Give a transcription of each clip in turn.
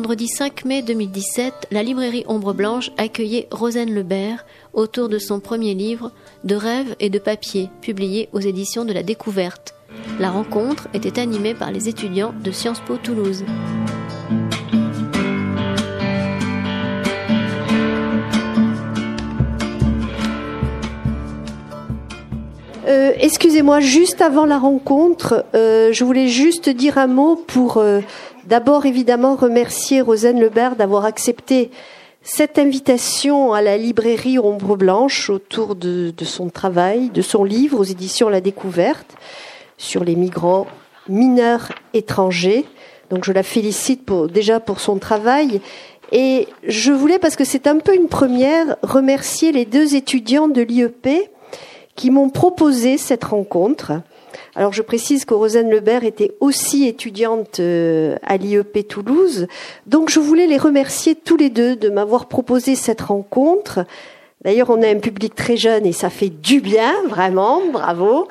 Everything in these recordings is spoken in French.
Vendredi 5 mai 2017, la librairie Ombre Blanche accueillait Rosen Lebert autour de son premier livre De rêves et de papier, publié aux éditions de la Découverte. La rencontre était animée par les étudiants de Sciences Po Toulouse. Euh, excusez-moi, juste avant la rencontre, euh, je voulais juste dire un mot pour euh, D'abord, évidemment, remercier Rosane Lebert d'avoir accepté cette invitation à la librairie Ombre Blanche autour de, son travail, de son livre aux éditions La Découverte sur les migrants mineurs étrangers. Donc je la félicite déjà pour son travail. Et je voulais, parce que c'est un peu une première, remercier les deux étudiants de l'IEP qui m'ont proposé cette rencontre. Alors je précise que Rosane Lebert était aussi étudiante euh, à l'IEP Toulouse. Donc je voulais les remercier tous les deux de m'avoir proposé cette rencontre. D'ailleurs, on a un public très jeune et ça fait du bien, vraiment, bravo.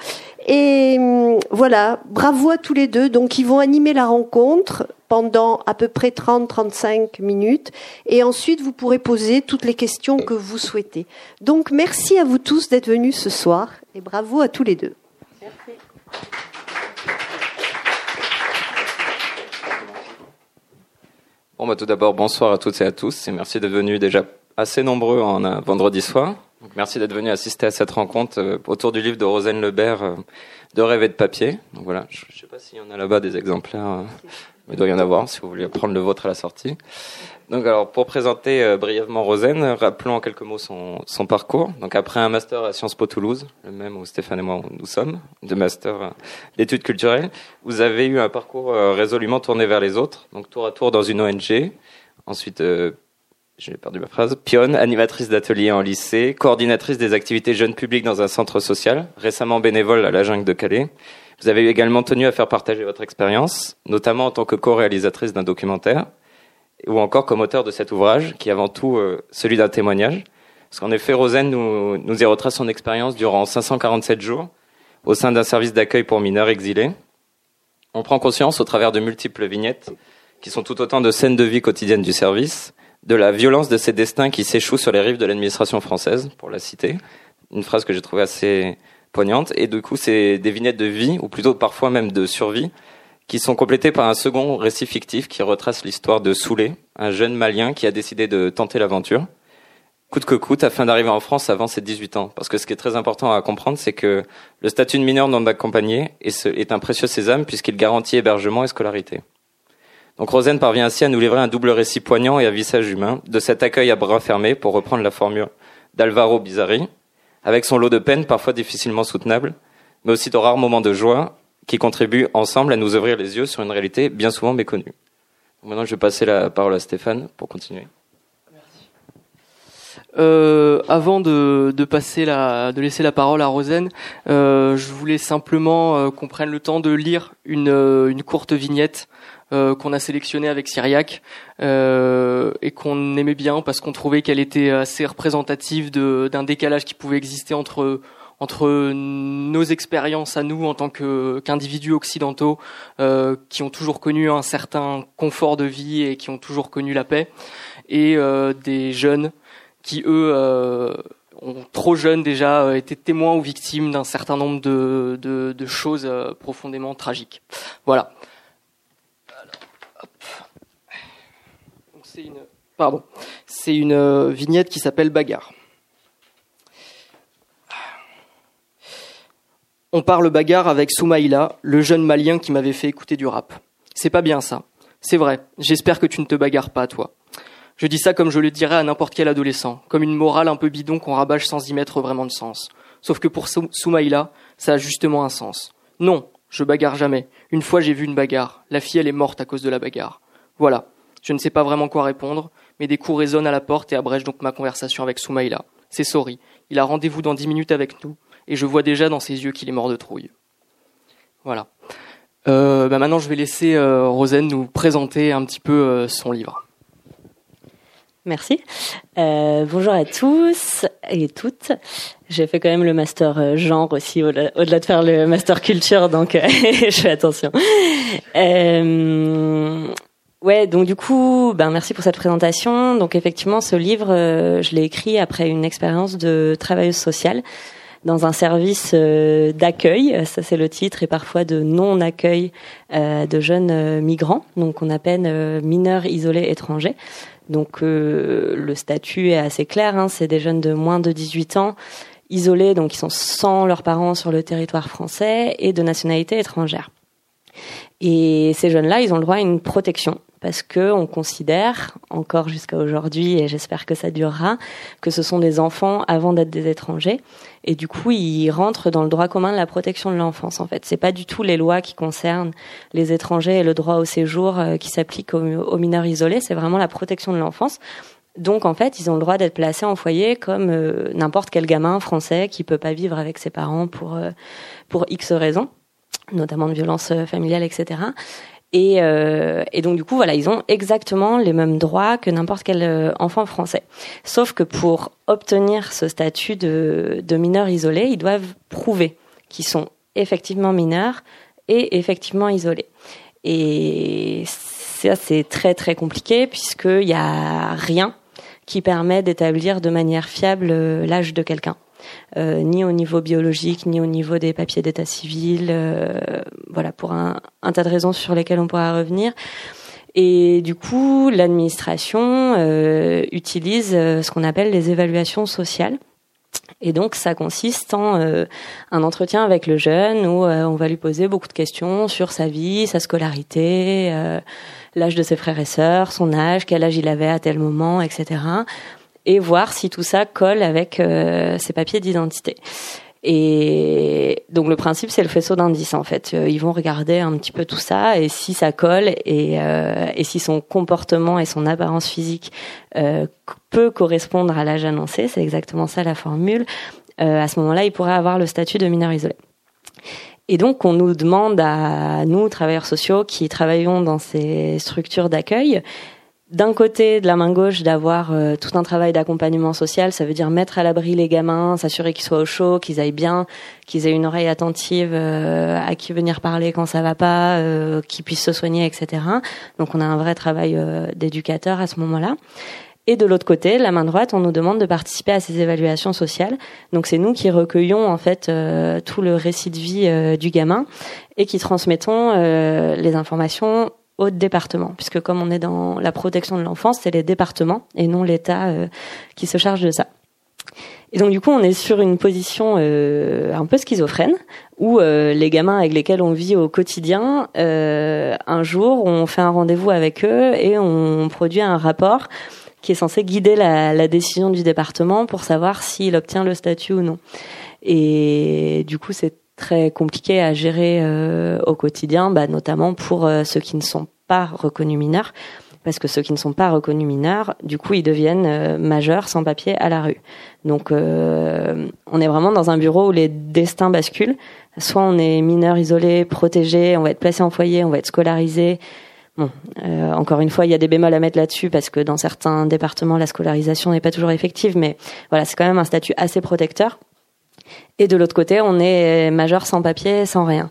Et hum, voilà, bravo à tous les deux. Donc ils vont animer la rencontre pendant à peu près 30-35 minutes et ensuite vous pourrez poser toutes les questions que vous souhaitez. Donc merci à vous tous d'être venus ce soir et bravo à tous les deux. Bon, bah, tout d'abord, bonsoir à toutes et à tous et merci d'être venus déjà assez nombreux en un vendredi soir. Merci d'être venus assister à cette rencontre euh, autour du livre de Rosane Lebert, euh, De rêve et de papier. Donc voilà, je ne sais pas s'il y en a là-bas des exemplaires, euh, il doit y en avoir si vous voulez prendre le vôtre à la sortie. Donc alors pour présenter euh, brièvement Rosen, rappelons en quelques mots son, son, parcours. Donc après un master à Sciences Po Toulouse, le même où Stéphane et moi nous sommes, de master euh, d'études culturelles, vous avez eu un parcours euh, résolument tourné vers les autres, donc tour à tour dans une ONG. Ensuite, j'ai perdu ma phrase, pionne, animatrice d'atelier en lycée, coordinatrice des activités jeunes publics dans un centre social, récemment bénévole à la Jungle de Calais. Vous avez également tenu à faire partager votre expérience, notamment en tant que co-réalisatrice d'un documentaire ou encore comme auteur de cet ouvrage, qui est avant tout euh, celui d'un témoignage. Parce qu'en effet, Rosen nous, nous y retrace son expérience durant 547 jours au sein d'un service d'accueil pour mineurs exilés. On prend conscience, au travers de multiples vignettes, qui sont tout autant de scènes de vie quotidienne du service, de la violence de ces destins qui s'échouent sur les rives de l'administration française, pour la citer. Une phrase que j'ai trouvée assez poignante. Et du coup, c'est des vignettes de vie, ou plutôt parfois même de survie, qui sont complétés par un second récit fictif qui retrace l'histoire de Soulé, un jeune malien qui a décidé de tenter l'aventure, coûte que coûte, afin d'arriver en France avant ses 18 ans. Parce que ce qui est très important à comprendre, c'est que le statut de mineur non accompagné est un précieux sésame puisqu'il garantit hébergement et scolarité. Donc Rosen parvient ainsi à nous livrer un double récit poignant et à visage humain de cet accueil à bras fermés, pour reprendre la formule d'Alvaro Bizarri, avec son lot de peines parfois difficilement soutenables, mais aussi de rares moments de joie qui contribuent ensemble à nous ouvrir les yeux sur une réalité bien souvent méconnue. Maintenant, je vais passer la parole à Stéphane pour continuer. Euh, avant de, passer la, de laisser la parole à Rosen, euh, je voulais simplement euh, qu'on prenne le temps de lire une courte vignette euh, qu'on a sélectionnée avec Syriac et qu'on aimait bien parce qu'on trouvait qu'elle était assez représentative d'un décalage qui pouvait exister entre entre nos expériences à nous en tant qu'individus occidentaux euh, qui ont toujours connu un certain confort de vie et qui ont toujours connu la paix, et euh, des jeunes qui, eux, euh, ont trop jeunes déjà euh, été témoins ou victimes d'un certain nombre de, de, de choses euh, profondément tragiques. Voilà. C'est une, pardon, c'est une euh, vignette qui s'appelle Bagarre. On parle bagarre avec Soumaïla, le jeune malien qui m'avait fait écouter du rap. C'est pas bien ça. C'est vrai. J'espère que tu ne te bagarres pas, toi. Je dis ça comme je le dirais à n'importe quel adolescent, comme une morale un peu bidon qu'on rabâche sans y mettre vraiment de sens. Sauf que pour Soumaïla, ça a justement un sens. Non, je bagarre jamais. Une fois j'ai vu une bagarre. La fille elle est morte à cause de la bagarre. Voilà. Je ne sais pas vraiment quoi répondre, mais des coups résonnent à la porte et abrègent donc ma conversation avec Soumaïla. C'est sorry. Il a rendez-vous dans dix minutes avec nous et je vois déjà dans ses yeux qu'il est mort de trouille. Voilà. Euh, bah maintenant, je vais laisser euh, Rosen nous présenter un petit peu euh, son livre. Merci. Euh, bonjour à tous et toutes. J'ai fait quand même le master euh, genre aussi, au-delà de faire le master culture, donc je fais attention. Euh, ouais, donc du coup, ben merci pour cette présentation. Donc effectivement, ce livre, je l'ai écrit après une expérience de travailleuse sociale dans un service d'accueil, ça c'est le titre, et parfois de non-accueil de jeunes migrants, donc on appelle mineurs isolés étrangers. Donc euh, le statut est assez clair, hein, c'est des jeunes de moins de 18 ans isolés, donc ils sont sans leurs parents sur le territoire français et de nationalité étrangère. Et ces jeunes-là, ils ont le droit à une protection parce que on considère encore jusqu'à aujourd'hui et j'espère que ça durera que ce sont des enfants avant d'être des étrangers. Et du coup ils rentrent dans le droit commun de la protection de l'enfance en fait. C'est pas du tout les lois qui concernent les étrangers et le droit au séjour euh, qui s'applique aux, mineurs isolés. C'est vraiment la protection de l'enfance. Donc en fait, ils ont le droit d'être placés en foyer comme euh, n'importe quel gamin français qui peut pas vivre avec ses parents pour euh, pour X raisons, notamment de violence familiale, etc. Et, euh, et, donc du coup, voilà, ils ont exactement les mêmes droits que n'importe quel euh, enfant français. Sauf que pour obtenir ce statut de, de mineur isolé, ils doivent prouver qu'ils sont effectivement mineurs et effectivement isolés. Et ça, c'est très très compliqué puisqu'il n'y a rien qui permet d'établir de manière fiable euh, l'âge de quelqu'un. Euh, ni au niveau biologique, ni au niveau des papiers d'état civil, euh, voilà, pour un, tas de raisons sur lesquelles on pourra revenir. Et du coup, l'administration euh, utilise ce qu'on appelle les évaluations sociales. Et donc, ça consiste en un entretien avec le jeune où on va lui poser beaucoup de questions sur sa vie, sa scolarité, l'âge de ses frères et sœurs, son âge, quel âge il avait à tel moment, etc et voir si tout ça colle avec euh, ses papiers d'identité. Et donc le principe c'est le faisceau d'indices en fait. Euh, ils vont regarder un petit peu tout ça et si ça colle et, euh, et si son comportement et son apparence physique euh, peut correspondre à l'âge annoncé, c'est exactement ça la formule. Euh, à ce moment-là, il pourrait avoir le statut de mineur isolé. Et donc on nous demande à nous travailleurs sociaux qui travaillons dans ces structures d'accueil d'un côté de la main gauche d'avoir euh, tout un travail d'accompagnement social, ça veut dire mettre à l'abri les gamins, s'assurer qu'ils soient au chaud, qu'ils aillent bien, qu'ils aient une oreille attentive euh, à qui venir parler quand ça va pas, euh, qu'ils puissent se soigner, etc. Donc on a un vrai travail d'éducateur à ce moment-là. Et de l'autre côté, la main droite, on nous demande de participer à ces évaluations sociales. Donc c'est nous qui recueillons en fait tout le récit de vie du gamin et qui transmettons les informations au département, puisque comme on est dans la protection de l'enfance, c'est les départements et non l'État euh, qui se charge de ça. Et donc du coup, on est sur une position euh, un peu schizophrène, où euh, les gamins avec lesquels on vit au quotidien, un jour, on fait un rendez-vous avec eux et on produit un rapport qui est censé guider la, la décision du département pour savoir s'il obtient le statut ou non. Et du coup, c'est très compliqué à gérer euh, au quotidien, bah, notamment pour euh, ceux qui ne sont pas reconnus mineurs, parce que ceux qui ne sont pas reconnus mineurs, du coup, ils deviennent euh, majeurs sans papier à la rue. Donc, on est vraiment dans un bureau où les destins basculent. Soit on est mineur isolé, protégé, on va être placé en foyer, on va être scolarisé. Bon, encore une fois, il y a des bémols à mettre là-dessus parce que dans certains départements, la scolarisation n'est pas toujours effective, mais voilà, c'est quand même un statut assez protecteur. Et de l'autre côté, on est majeur sans papier, sans rien.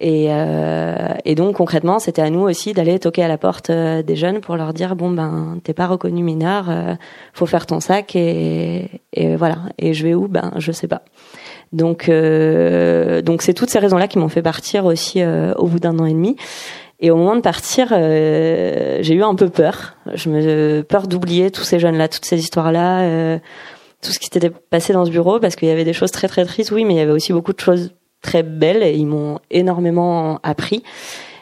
Et, euh, et donc concrètement, c'était à nous aussi d'aller toquer à la porte euh, des jeunes pour leur dire bon ben t'es pas reconnu mineur, euh, faut faire ton sac et, et voilà. Et je vais où? Ben je sais pas. Donc euh, donc c'est toutes ces raisons-là qui m'ont fait partir aussi euh, au bout d'un an et demi. Et au moment de partir, j'ai eu un peu peur. Je me peur d'oublier tous ces jeunes-là, toutes ces histoires-là tout ce qui s'était passé dans ce bureau parce qu'il y avait des choses très très tristes, oui, mais il y avait aussi beaucoup de choses très belles et ils m'ont énormément appris.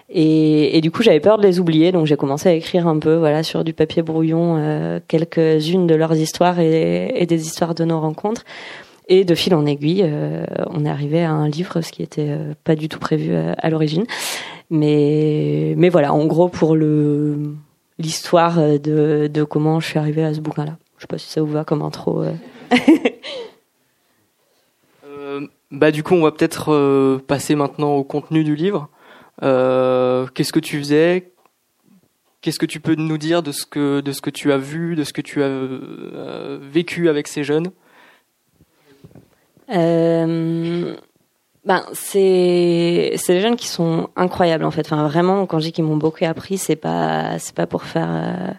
Et, du coup, j'avais peur de les oublier, donc j'ai commencé à écrire un peu, voilà, sur du papier brouillon, euh, quelques-unes de leurs histoires et, et, des histoires de nos rencontres. Et de fil en aiguille, euh, on est arrivé à un livre, ce qui était euh, pas du tout prévu à, à l'origine. Mais, mais voilà, en gros pour le l'histoire de, de comment je suis arrivée à ce bouquin-là. Je sais pas si ça vous va comme intro. Euh. bah du coup, on va peut-être euh, passer maintenant au contenu du livre. Euh, qu'est-ce que tu faisais? Qu'est-ce que tu peux nous dire de ce que de ce que tu as vu, de ce que tu as euh, vécu avec ces jeunes? Euh, ben c'est c'est des jeunes qui sont incroyables en fait. Enfin vraiment quand je dis qu'ils m'ont beaucoup appris, c'est pas c'est pas pour faire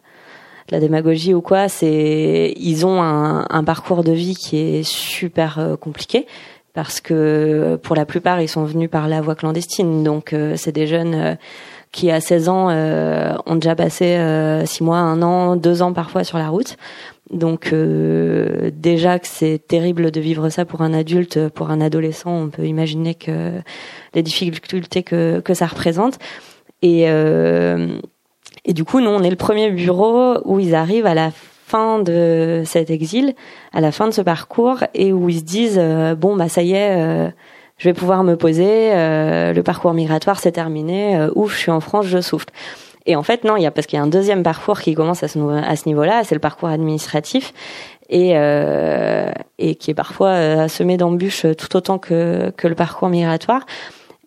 la démagogie ou quoi. C'est ils ont un, parcours de vie qui est super euh, compliqué parce que pour la plupart ils sont venus par la voie clandestine. Donc c'est des jeunes qui à 16 ans euh, ont déjà passé euh, 6 mois, 1 an, 2 ans parfois sur la route. Donc euh, déjà que c'est terrible de vivre ça pour un adulte, pour un adolescent, on peut imaginer que les difficultés que, que ça représente. Et, euh, et du coup, nous, on est le premier bureau où ils arrivent à la fin de cet exil, à la fin de ce parcours, et où ils se disent euh, bon bah ça y est je vais pouvoir me poser, euh, le parcours migratoire c'est terminé, euh, ouf, je suis en France, je souffle. Et en fait, non, il y a parce qu'il y a un deuxième parcours qui commence à ce, niveau-là, c'est le parcours administratif et euh, et qui est parfois euh, semé d'embûches tout autant que le parcours migratoire.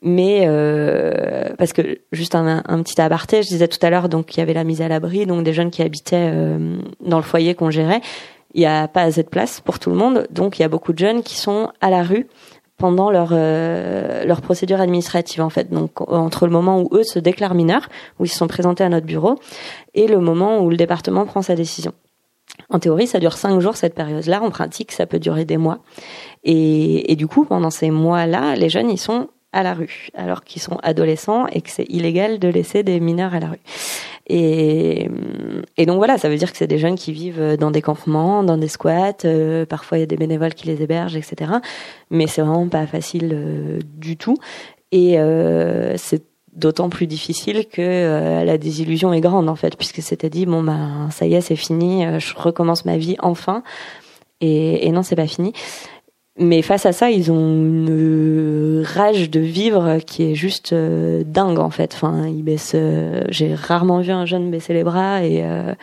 Mais euh, parce que juste un, petit aparté, je disais tout à l'heure, donc il y avait la mise à l'abri, donc des jeunes qui habitaient euh, dans le foyer qu'on gérait. Il n'y a pas assez de place pour tout le monde, donc il y a beaucoup de jeunes qui sont à la rue pendant leur euh, leur procédure administrative en fait. Donc entre le moment où eux se déclarent mineurs, où ils se sont présentés à notre bureau, et le moment où le département prend sa décision. En théorie, ça dure cinq jours cette période-là. En pratique, ça peut durer des mois. Et, et du coup, pendant ces mois-là, les jeunes, ils sont à la rue, alors qu'ils sont adolescents et que c'est illégal de laisser des mineurs à la rue. Et, et donc voilà, ça veut dire que c'est des jeunes qui vivent dans des campements, dans des squats. Euh, parfois, il y a des bénévoles qui les hébergent, etc. Mais c'est vraiment pas facile euh, du tout. Et euh, c'est d'autant plus difficile que euh, la désillusion est grande en fait, puisque c'était dit bon bah ça y est, c'est fini, je recommence ma vie enfin. Et, et non, c'est pas fini. Mais face à ça, ils ont une rage de vivre qui est juste euh, dingue en fait. Enfin, ils baissent. Euh, j'ai rarement vu un jeune baisser les bras et euh,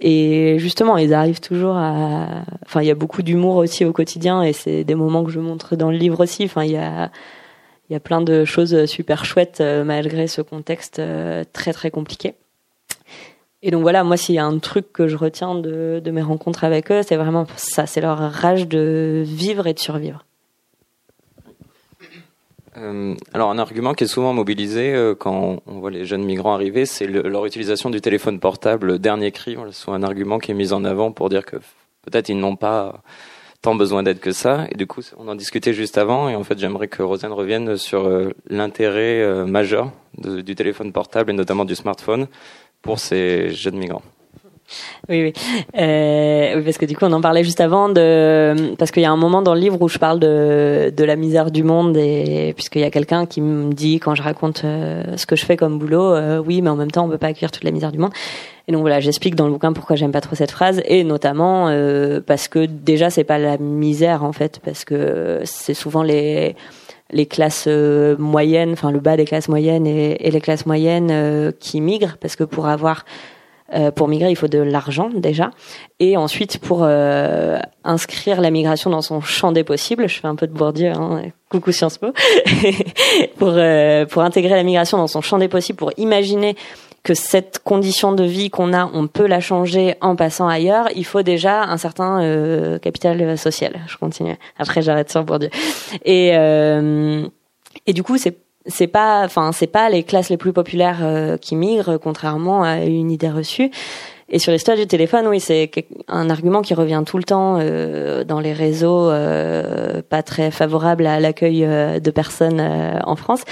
et justement, ils arrivent toujours à. Enfin, il y a beaucoup d'humour aussi au quotidien et c'est des moments que je montre dans le livre aussi. Enfin, il y a il y a plein de choses super chouettes malgré ce contexte très très compliqué. Et donc voilà, moi s'il y a un truc que je retiens de, mes rencontres avec eux, c'est vraiment ça, c'est leur rage de vivre et de survivre. Euh, alors un argument qui est souvent mobilisé euh, quand on, voit les jeunes migrants arriver, c'est leur utilisation du téléphone portable dernier cri. Voilà, un argument qui est mis en avant pour dire que peut-être ils n'ont pas tant besoin d'aide que ça. Et du coup, on en discutait juste avant. Et en fait, j'aimerais que Rosanne revienne sur euh, l'intérêt majeur du téléphone portable et notamment du smartphone pour ces jeunes migrants. Oui, oui. Euh, oui, parce que du coup, on en parlait juste avant de, parce qu'il y a un moment dans le livre où je parle de, de la misère du monde et puisqu'il y a quelqu'un qui me dit quand je raconte euh, ce que je fais comme boulot, euh, oui, mais en même temps, on peut pas accueillir toute la misère du monde. Et donc voilà, j'explique dans le bouquin pourquoi j'aime pas trop cette phrase et notamment euh, parce que déjà c'est pas la misère en fait, parce que c'est souvent les les classes euh, moyennes, enfin le bas des classes moyennes et, et les classes moyennes euh, qui migrent, parce que pour avoir euh, pour migrer, il faut de l'argent déjà, et ensuite pour inscrire la migration dans son champ des possibles, je fais un peu de Bourdieu, hein, coucou Sciences Po, pour pour intégrer la migration dans son champ des possibles, pour imaginer que cette condition de vie qu'on a, on peut la changer en passant ailleurs, il faut déjà un certain euh, capital social. Je continue. Après, j'arrête sur Bourdieu. Et euh, et du coup, c'est c'est pas, enfin, c'est pas les classes les plus populaires euh, qui migrent, contrairement à une idée reçue. Et sur l'histoire du téléphone, oui, c'est un argument qui revient tout le temps euh, dans les réseaux euh, pas très favorables à l'accueil de personnes en France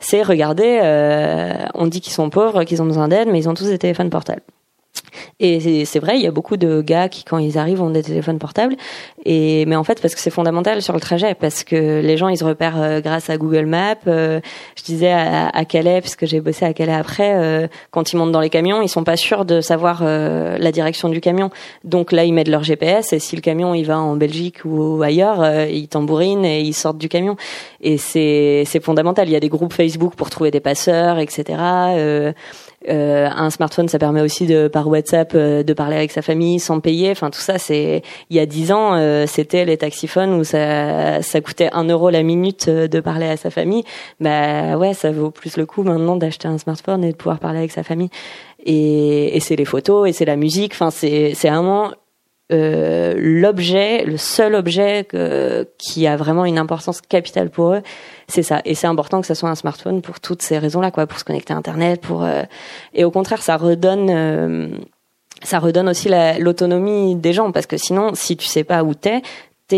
c'est regarder, euh, on dit qu'ils sont pauvres, qu'ils ont besoin d'aide, mais ils ont tous des téléphones portables. Et c'est vrai, il y a beaucoup de gars qui, quand ils arrivent, ont des téléphones portables. Et mais en fait, parce que c'est fondamental sur le trajet, parce que les gens ils se repèrent euh, grâce à Google Maps. Euh, je disais à, à, Calais, puisque j'ai bossé à Calais après, euh, quand ils montent dans les camions, ils sont pas sûrs de savoir la direction du camion. Donc là, ils mettent leur GPS et si le camion il va en Belgique ou ailleurs, ils tambourinent et ils sortent du camion. Et c'est c'est fondamental. Il y a des groupes Facebook pour trouver des passeurs, etc. Euh, un smartphone, ça permet aussi de par WhatsApp euh, de parler avec sa famille sans payer. Enfin, tout ça, c'est il y a dix ans, euh, c'était les taxiphones où ça ça coûtait un euro la minute de parler à sa famille. Bah ouais, ça vaut plus le coup maintenant d'acheter un smartphone et de pouvoir parler avec sa famille. et, et c'est les photos et c'est la musique. Enfin, c'est c'est vraiment euh, l'objet, le seul objet que, qui a vraiment une importance capitale pour eux, c'est ça. Et c'est important que ça soit un smartphone pour toutes ces raisons-là, quoi, pour se connecter à Internet, pour euh, et au contraire, ça redonne. Euh, ça redonne aussi l'autonomie des gens parce que sinon, si tu sais pas où t'es,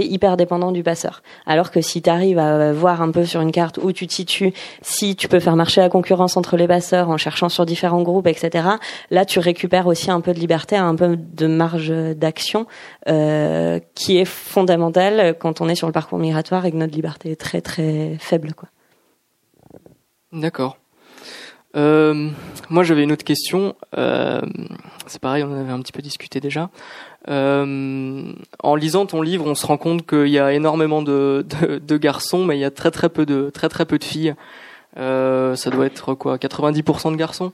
hyper dépendant du passeur. Alors que si tu arrives à voir un peu sur une carte où tu te situes, si tu peux faire marcher la concurrence entre les passeurs en cherchant sur différents groupes, etc. Là, tu récupères aussi un peu de liberté, un peu de marge d'action euh, qui est fondamentale quand on est sur le parcours migratoire et que notre liberté est très très faible. Quoi. D'accord. Euh, moi, j'avais une autre question. Euh, c'est pareil, on en avait un petit peu discuté déjà. Euh, en lisant ton livre, on se rend compte qu'il y a énormément de, de, de, garçons, mais il y a très très peu de très très peu de filles. Euh, ça doit être quoi, 90% de garçons.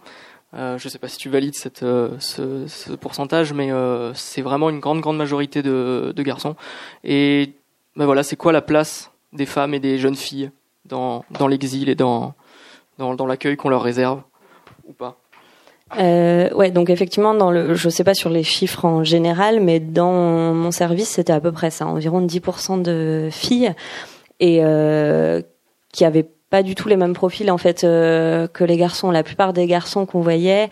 Euh, je sais pas si tu valides cette, euh, ce, ce, pourcentage, mais euh, c'est vraiment une grande grande majorité de, de garçons. Et ben voilà, c'est quoi la place des femmes et des jeunes filles dans, dans l'exil et dans, dans, dans l'accueil qu'on leur réserve ou pas? Euh, ouais, donc effectivement, dans le, je sais pas sur les chiffres en général, mais dans mon service, c'était à peu près ça, environ 10% de filles et euh, qui avaient pas du tout les mêmes profils en fait euh, que les garçons. La plupart des garçons qu'on voyait,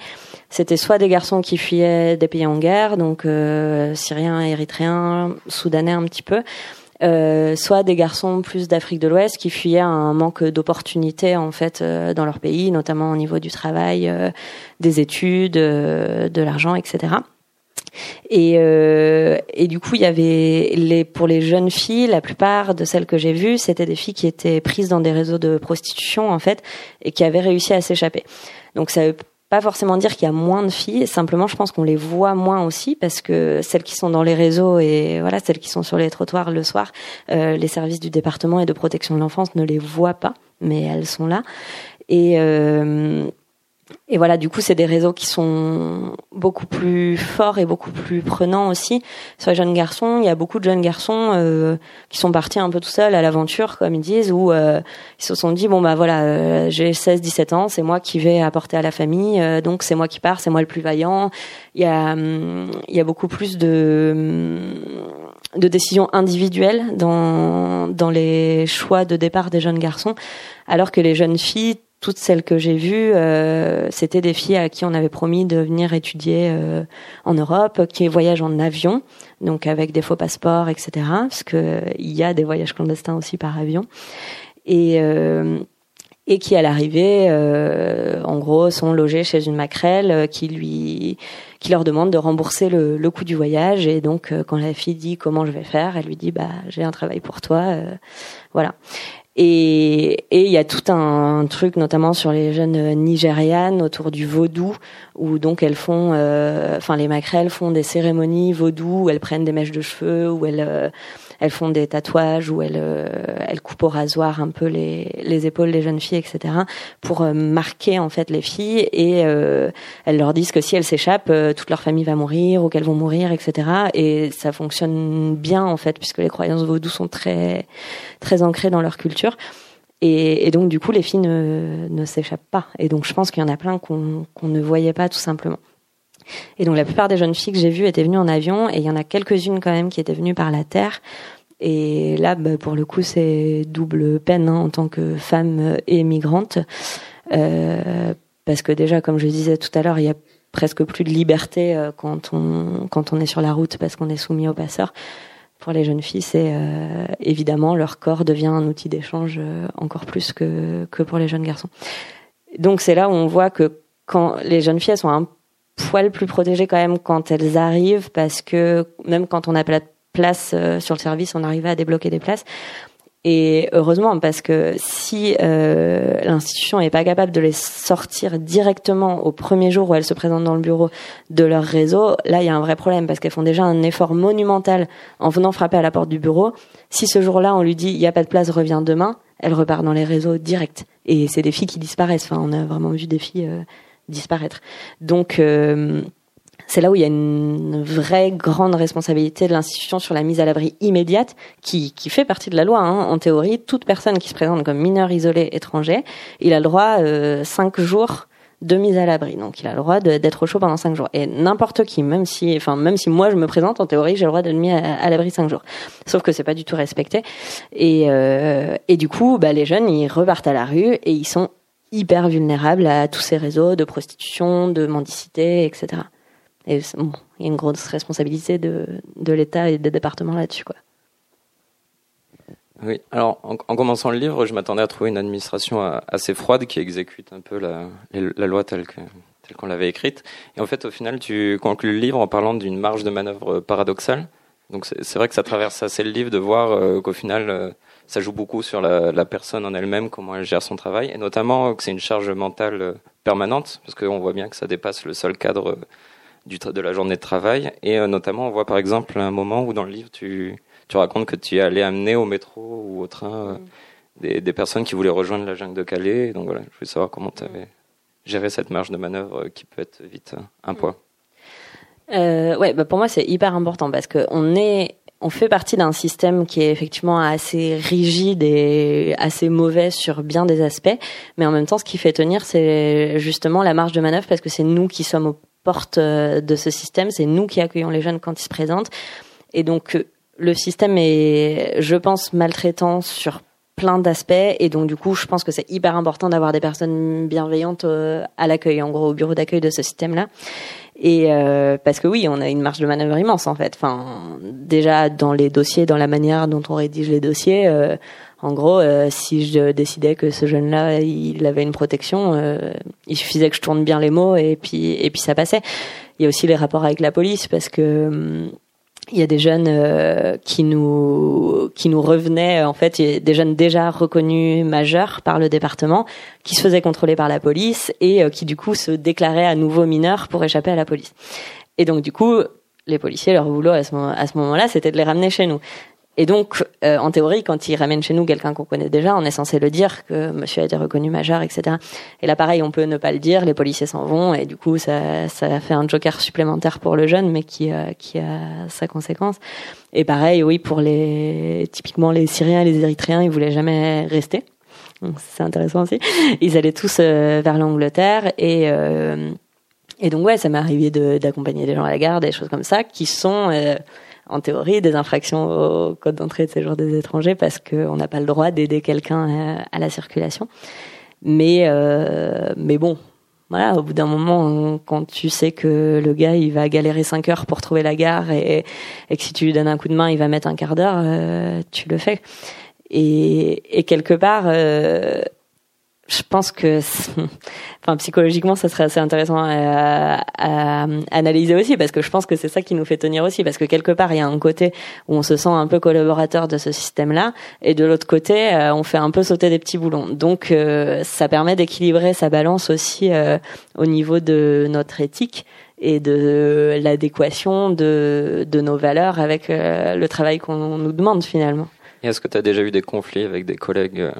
c'était soit des garçons qui fuyaient des pays en guerre, donc euh, syriens, érythréens, soudanais un petit peu, euh, soit des garçons plus d'Afrique de l'Ouest qui fuyaient un manque d'opportunités en fait euh, dans leur pays, notamment au niveau du travail, euh, des études, de l'argent, etc. Et, et du coup, il y avait les pour les jeunes filles, la plupart de celles que j'ai vues, c'était des filles qui étaient prises dans des réseaux de prostitution en fait et qui avaient réussi à s'échapper. Donc ça pas forcément dire qu'il y a moins de filles, simplement je pense qu'on les voit moins aussi parce que celles qui sont dans les réseaux et voilà celles qui sont sur les trottoirs le soir, euh, les services du département et de protection de l'enfance ne les voient pas, mais elles sont là. Et euh, et voilà, du coup, c'est des réseaux qui sont beaucoup plus forts et beaucoup plus prenants aussi. Sur les jeunes garçons, il y a beaucoup de jeunes garçons euh, qui sont partis un peu tout seuls à l'aventure, comme ils disent, où euh, ils se sont dit bon bah voilà, euh, j'ai 16-17 ans, c'est moi qui vais apporter à la famille, donc c'est moi qui pars, c'est moi le plus vaillant. Il y a hum, beaucoup plus de hum, décisions individuelles dans les choix de départ des jeunes garçons, alors que les jeunes filles toutes celles que j'ai vues, euh, c'était des filles à qui on avait promis de venir étudier euh, en Europe, qui voyagent en avion, donc avec des faux passeports, etc. Parce que il y a des voyages clandestins aussi par avion, et euh, et qui à l'arrivée, en gros, sont logées chez une maquerelle qui lui qui leur demande de rembourser le, le coût du voyage. Et donc, quand la fille dit comment je vais faire, elle lui dit bah j'ai un travail pour toi, voilà. Et il y a tout un, truc, notamment sur les jeunes nigérianes, autour du vaudou, où donc elles font, euh, enfin les maquerelles font des cérémonies vaudou, où elles prennent des mèches de cheveux, où elles euh, elles font des tatouages ou elles, euh, elles coupent au rasoir un peu les, les épaules des jeunes filles, etc. pour euh, marquer en fait les filles et euh, elles leur disent que si elles s'échappent, toute leur famille va mourir ou qu'elles vont mourir, etc. Et ça fonctionne bien en fait puisque les croyances vaudou sont très très ancrées dans leur culture. Et, donc du coup, les filles ne, ne s'échappent pas. Et donc je pense qu'il y en a plein qu'on qu'on ne voyait pas tout simplement. Et donc la plupart des jeunes filles que j'ai vues étaient venues en avion et il y en a quelques-unes quand même qui étaient venues par la terre. Et là, bah, pour le coup, c'est double peine hein, en tant que femme et migrante. Euh, parce que déjà, comme je disais tout à l'heure, il y a presque plus de liberté euh, quand on quand on est sur la route parce qu'on est soumis aux passeurs. Pour les jeunes filles, c'est euh, évidemment leur corps devient un outil d'échange euh, encore plus que que pour les jeunes garçons. Donc c'est là où on voit que quand les jeunes filles elles sont un poil plus protégées quand même quand elles arrivent parce que même quand on a pas de place euh, sur le service, on arrivait à débloquer des places. Et heureusement, parce que si euh, l'institution n'est pas capable de les sortir directement au premier jour où elles se présentent dans le bureau de leur réseau, là, il y a un vrai problème, parce qu'elles font déjà un effort monumental en venant frapper à la porte du bureau. Si ce jour-là, on lui dit, il n'y a pas de place, reviens demain, elle repart dans les réseaux direct. Et c'est des filles qui disparaissent. Enfin, on a vraiment vu des filles euh, disparaître. Donc, euh, c'est là où il y a une vraie grande responsabilité de l'institution sur la mise à l'abri immédiate, qui, qui fait partie de la loi. Hein. En théorie, toute personne qui se présente comme mineur isolé étranger, il a le droit euh, cinq jours de mise à l'abri. Donc il a le droit d'être au chaud pendant cinq jours. Et n'importe qui, même si, enfin même si moi je me présente, en théorie j'ai le droit d'être mis à, l'abri cinq jours. Sauf que c'est pas du tout respecté. Et, euh, et du coup, bah, les jeunes ils repartent à la rue et ils sont hyper vulnérables à tous ces réseaux de prostitution, de mendicité, etc. Et bon, il y a une grosse responsabilité de, de l'État et des départements là-dessus, quoi. Oui, alors en, commençant le livre, je m'attendais à trouver une administration assez froide qui exécute un peu la, la loi telle telle qu'on l'avait écrite. Et en fait, au final, tu conclus le livre en parlant d'une marge de manœuvre paradoxale. Donc c'est vrai que ça traverse assez le livre de voir euh, qu'au final, euh, ça joue beaucoup sur la, la personne en elle-même, comment elle gère son travail, et notamment que c'est une charge mentale euh, permanente, parce qu'on voit bien que ça dépasse le seul cadre du de la journée de travail. Et notamment, on voit par exemple un moment où dans le livre, tu tu racontes que tu es allé amener au métro ou au train euh, des, des, personnes qui voulaient rejoindre la jungle de Calais. Donc voilà, je voulais savoir comment tu avais géré cette marge de manœuvre euh, qui peut être vite euh, un poids. Euh, ouais, bah pour moi c'est hyper important parce que on est, on fait partie d'un système qui est effectivement assez rigide et assez mauvais sur bien des aspects, mais en même temps ce qui fait tenir c'est justement la marge de manœuvre parce que c'est nous qui sommes aux portes de ce système, c'est nous qui accueillons les jeunes quand ils se présentent, et donc le système est, je pense, maltraitant sur plein d'aspects. Et donc du coup je pense que c'est hyper important d'avoir des personnes bienveillantes euh, à l'accueil en gros au bureau d'accueil de ce système là et euh, parce que oui on a une marge de manœuvre immense en fait. Enfin déjà dans les dossiers dans la manière dont on rédige les dossiers euh, en gros si je décidais que ce jeune là il avait une protection il suffisait que je tourne bien les mots et puis et puis ça passait. Il y a aussi les rapports avec la police parce que hum, il y a des jeunes euh, qui nous qui nous revenaient en fait des jeunes déjà reconnus majeurs par le département qui se faisaient contrôler par la police et euh, qui du coup se déclaraient à nouveau mineurs pour échapper à la police. Et donc du coup les policiers leur boulot à ce moment-là c'était de les ramener chez nous. Et donc, euh, en théorie, quand ils ramènent chez nous quelqu'un qu'on connaît déjà, on est censé le dire que monsieur a été reconnu majeur, etc. Et là, pareil, on peut ne pas le dire, les policiers s'en vont, et du coup, ça, ça fait un joker supplémentaire pour le jeune, mais qui, euh, qui a sa conséquence. Et pareil, oui, pour les, typiquement les Syriens et les Érythréens, ils voulaient jamais rester. C'est intéressant aussi. Ils allaient tous euh, vers l'Angleterre et et donc ouais, ça m'est arrivé d'accompagner des gens à la gare, des choses comme ça, qui sont en théorie, des infractions au code d'entrée de séjour des étrangers parce qu'on n'a pas le droit d'aider quelqu'un à, la circulation. Mais, euh, mais bon, voilà, au bout d'un moment, quand tu sais que le gars, il va galérer 5 heures pour trouver la gare et, et, que si tu lui donnes un coup de main, il va mettre un quart d'heure, euh, tu le fais. Et, et quelque part, euh, je pense que, enfin, psychologiquement, ça serait assez intéressant à, analyser aussi, parce que je pense que c'est ça qui nous fait tenir aussi, parce que quelque part, il y a un côté où on se sent un peu collaborateur de ce système-là, et de l'autre côté, euh, on fait un peu sauter des petits boulons. Donc, euh, ça permet d'équilibrer sa balance aussi euh, au niveau de notre éthique et de l'adéquation de, de nos valeurs avec le travail qu'on nous demande finalement. Est-ce que tu as déjà eu des conflits avec des collègues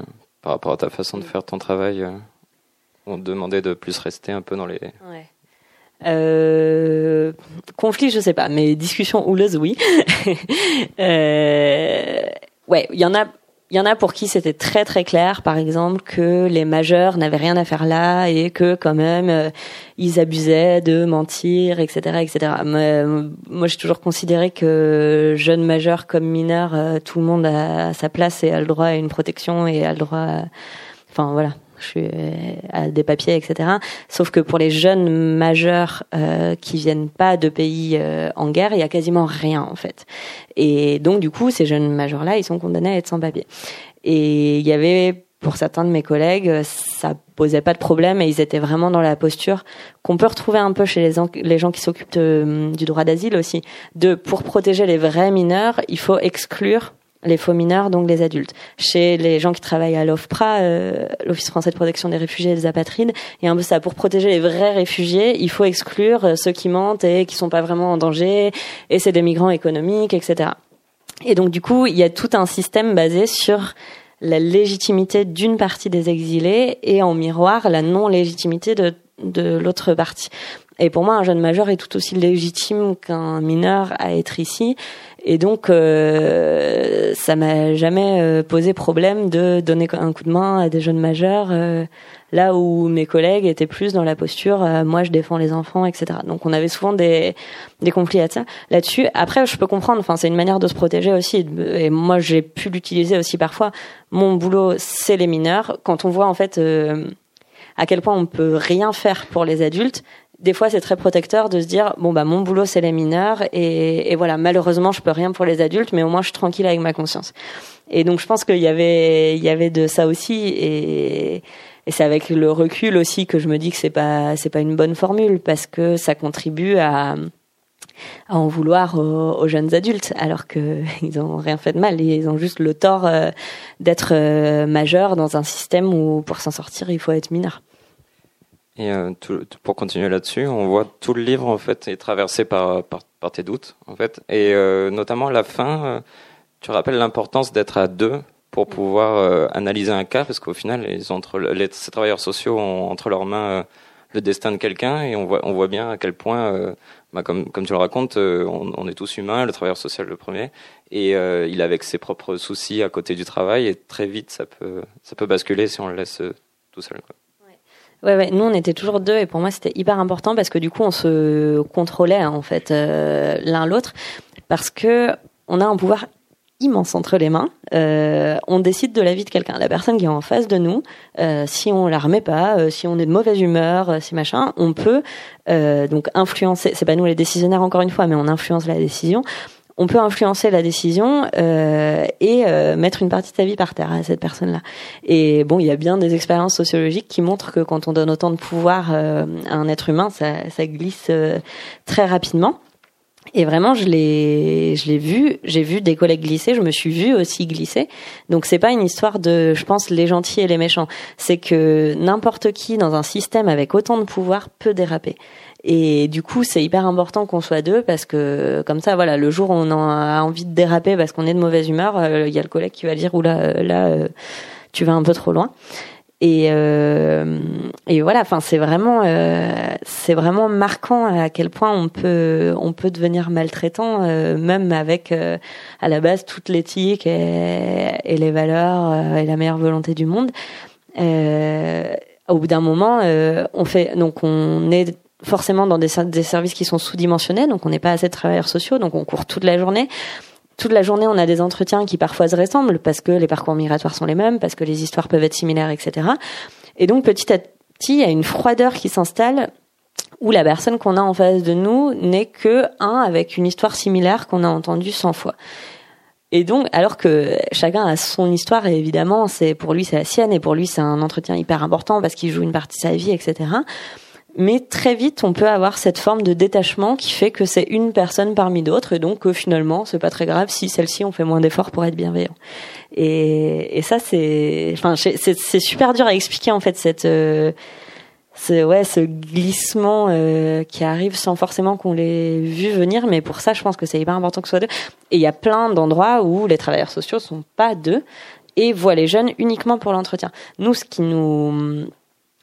par rapport à ta façon de faire ton travail euh, On te demandait de plus rester un peu dans les. Ouais. Euh, conflit, je sais pas, mais discussion houleuse, oui. euh, ouais, il y en a il y en a pour qui c'était très très clair, par exemple, que les majeurs n'avaient rien à faire là et que quand même euh, ils abusaient de mentir, etc., etc. Euh, moi, j'ai toujours considéré que jeunes majeurs comme mineurs, euh, tout le monde a, sa place et a le droit à une protection et a le droit, à... enfin voilà, je suis à des papiers, etc. Sauf que pour les jeunes majeurs euh, qui viennent pas de pays euh, en guerre, il y a quasiment rien en fait. Et donc du coup, ces jeunes majeurs-là, ils sont condamnés à être sans papier. Et il y avait pour certains de mes collègues, ça posait pas de problème et ils étaient vraiment dans la posture qu'on peut retrouver un peu chez les, les gens qui s'occupent du droit d'asile aussi. De pour protéger les vrais mineurs, il faut exclure les faux mineurs, donc les adultes. Chez les gens qui travaillent à l'OFPRA, euh, l'Office français de protection des réfugiés et des apatrides, et un peu ça. Pour protéger les vrais réfugiés, il faut exclure euh, ceux qui mentent et qui sont pas vraiment en danger, et c'est des migrants économiques, etc. Et donc du coup, il y a tout un système basé sur la légitimité d'une partie des exilés et en miroir la non-légitimité de, de l'autre partie. Et pour moi, un jeune majeur est tout aussi légitime qu'un mineur à être ici. Et donc, euh, ça m'a jamais euh, posé problème de donner un coup de main à des jeunes majeurs, euh, là où mes collègues étaient plus dans la posture, euh, moi je défends les enfants, etc. Donc on avait souvent des, des conflits là-dessus. Après, je peux comprendre, enfin c'est une manière de se protéger aussi. Et moi, j'ai pu l'utiliser aussi parfois. Mon boulot, c'est les mineurs. Quand on voit en fait à quel point on peut rien faire pour les adultes, des fois c'est très protecteur de se dire bon bah mon boulot c'est les mineurs et, et, voilà. Malheureusement je peux rien pour les adultes mais au moins je suis tranquille avec ma conscience. Et donc je pense qu'il y avait il y avait de ça aussi et, et c'est avec le recul aussi que je me dis que c'est pas c'est pas une bonne formule parce que ça contribue à à en vouloir aux, jeunes adultes alors que ils ont rien fait de mal. Ils ont juste le tort euh, d'être euh, majeurs dans un système où pour s'en sortir il faut être mineur et euh, tout, pour continuer là-dessus, on voit tout le livre en fait est traversé par, par, par tes doutes en fait, et euh, notamment la fin. Euh, tu rappelles l'importance d'être à deux pour pouvoir euh, analyser un cas, parce qu'au final, les, entre, les, ces travailleurs sociaux ont entre leurs mains le destin de quelqu'un, et on voit, on voit bien à quel point, bah, comme, comme tu le racontes, on, on, est tous humains, le travailleur social le premier, et il avec ses propres soucis à côté du travail, et très vite ça peut, ça peut basculer si on le laisse tout seul. Quoi. Ouais, ouais, nous on était toujours deux et pour moi c'était hyper important parce que du coup on se contrôlait en fait euh, l'un l'autre parce que on a un pouvoir immense entre les mains. Euh, on décide de la vie de quelqu'un. La personne qui est en face de nous, euh, si on la remet pas, si on est de mauvaise humeur, si machin, on peut donc influencer. C'est pas nous les décisionnaires encore une fois, mais on influence la décision on peut influencer la décision euh, et euh, mettre une partie de sa vie par terre à cette personne-là. Et bon, il y a bien des expériences sociologiques qui montrent que quand on donne autant de pouvoir euh, à un être humain, ça, ça glisse euh, très rapidement. Et vraiment, je l'ai, je l'ai vu. J'ai vu des collègues glisser. Je me suis vue aussi glisser. Donc, c'est pas une histoire de, je pense, les gentils et les méchants. C'est que n'importe qui dans un système avec autant de pouvoir peut déraper. Et du coup, c'est hyper important qu'on soit deux parce que comme ça, voilà, le jour où on a envie de déraper parce qu'on est de mauvaise humeur, euh, il y a le collègue qui va dire oula, euh, là, euh, tu vas un peu trop loin. Et, euh, et voilà, enfin, c'est vraiment, euh, c'est vraiment marquant à quel point on peut, on peut devenir maltraitant, même avec à la base toute l'éthique et, et, les valeurs et la meilleure volonté du monde. au bout d'un moment, on fait, donc on est forcément dans des, services qui sont sous-dimensionnés, donc on n'est pas assez de travailleurs sociaux, donc on court toute la journée. Toute la journée, on a des entretiens qui parfois se ressemblent parce que les parcours migratoires sont les mêmes, parce que les histoires peuvent être similaires, etc. Et donc petit à petit, il y a une froideur qui s'installe où la personne qu'on a en face de nous n'est que un avec une histoire similaire qu'on a entendue 100 fois. Et donc, alors que chacun a son histoire, et évidemment, c'est pour lui c'est la sienne, et pour lui c'est un entretien hyper important parce qu'il joue une partie de sa vie, etc mais très vite on peut avoir cette forme de détachement qui fait que c'est une personne parmi d'autres et donc finalement c'est pas très grave si celle-ci on fait moins d'efforts pour être bienveillant. Et, et ça c'est enfin c'est super dur à expliquer en fait cette euh, ce, ouais ce glissement euh, qui arrive sans forcément qu'on l'ait vu venir. Mais pour ça je pense que c'est hyper important que ce soit deux. Et il y a plein d'endroits où les travailleurs sociaux sont pas deux et voient les jeunes uniquement pour l'entretien. Nous ce qui nous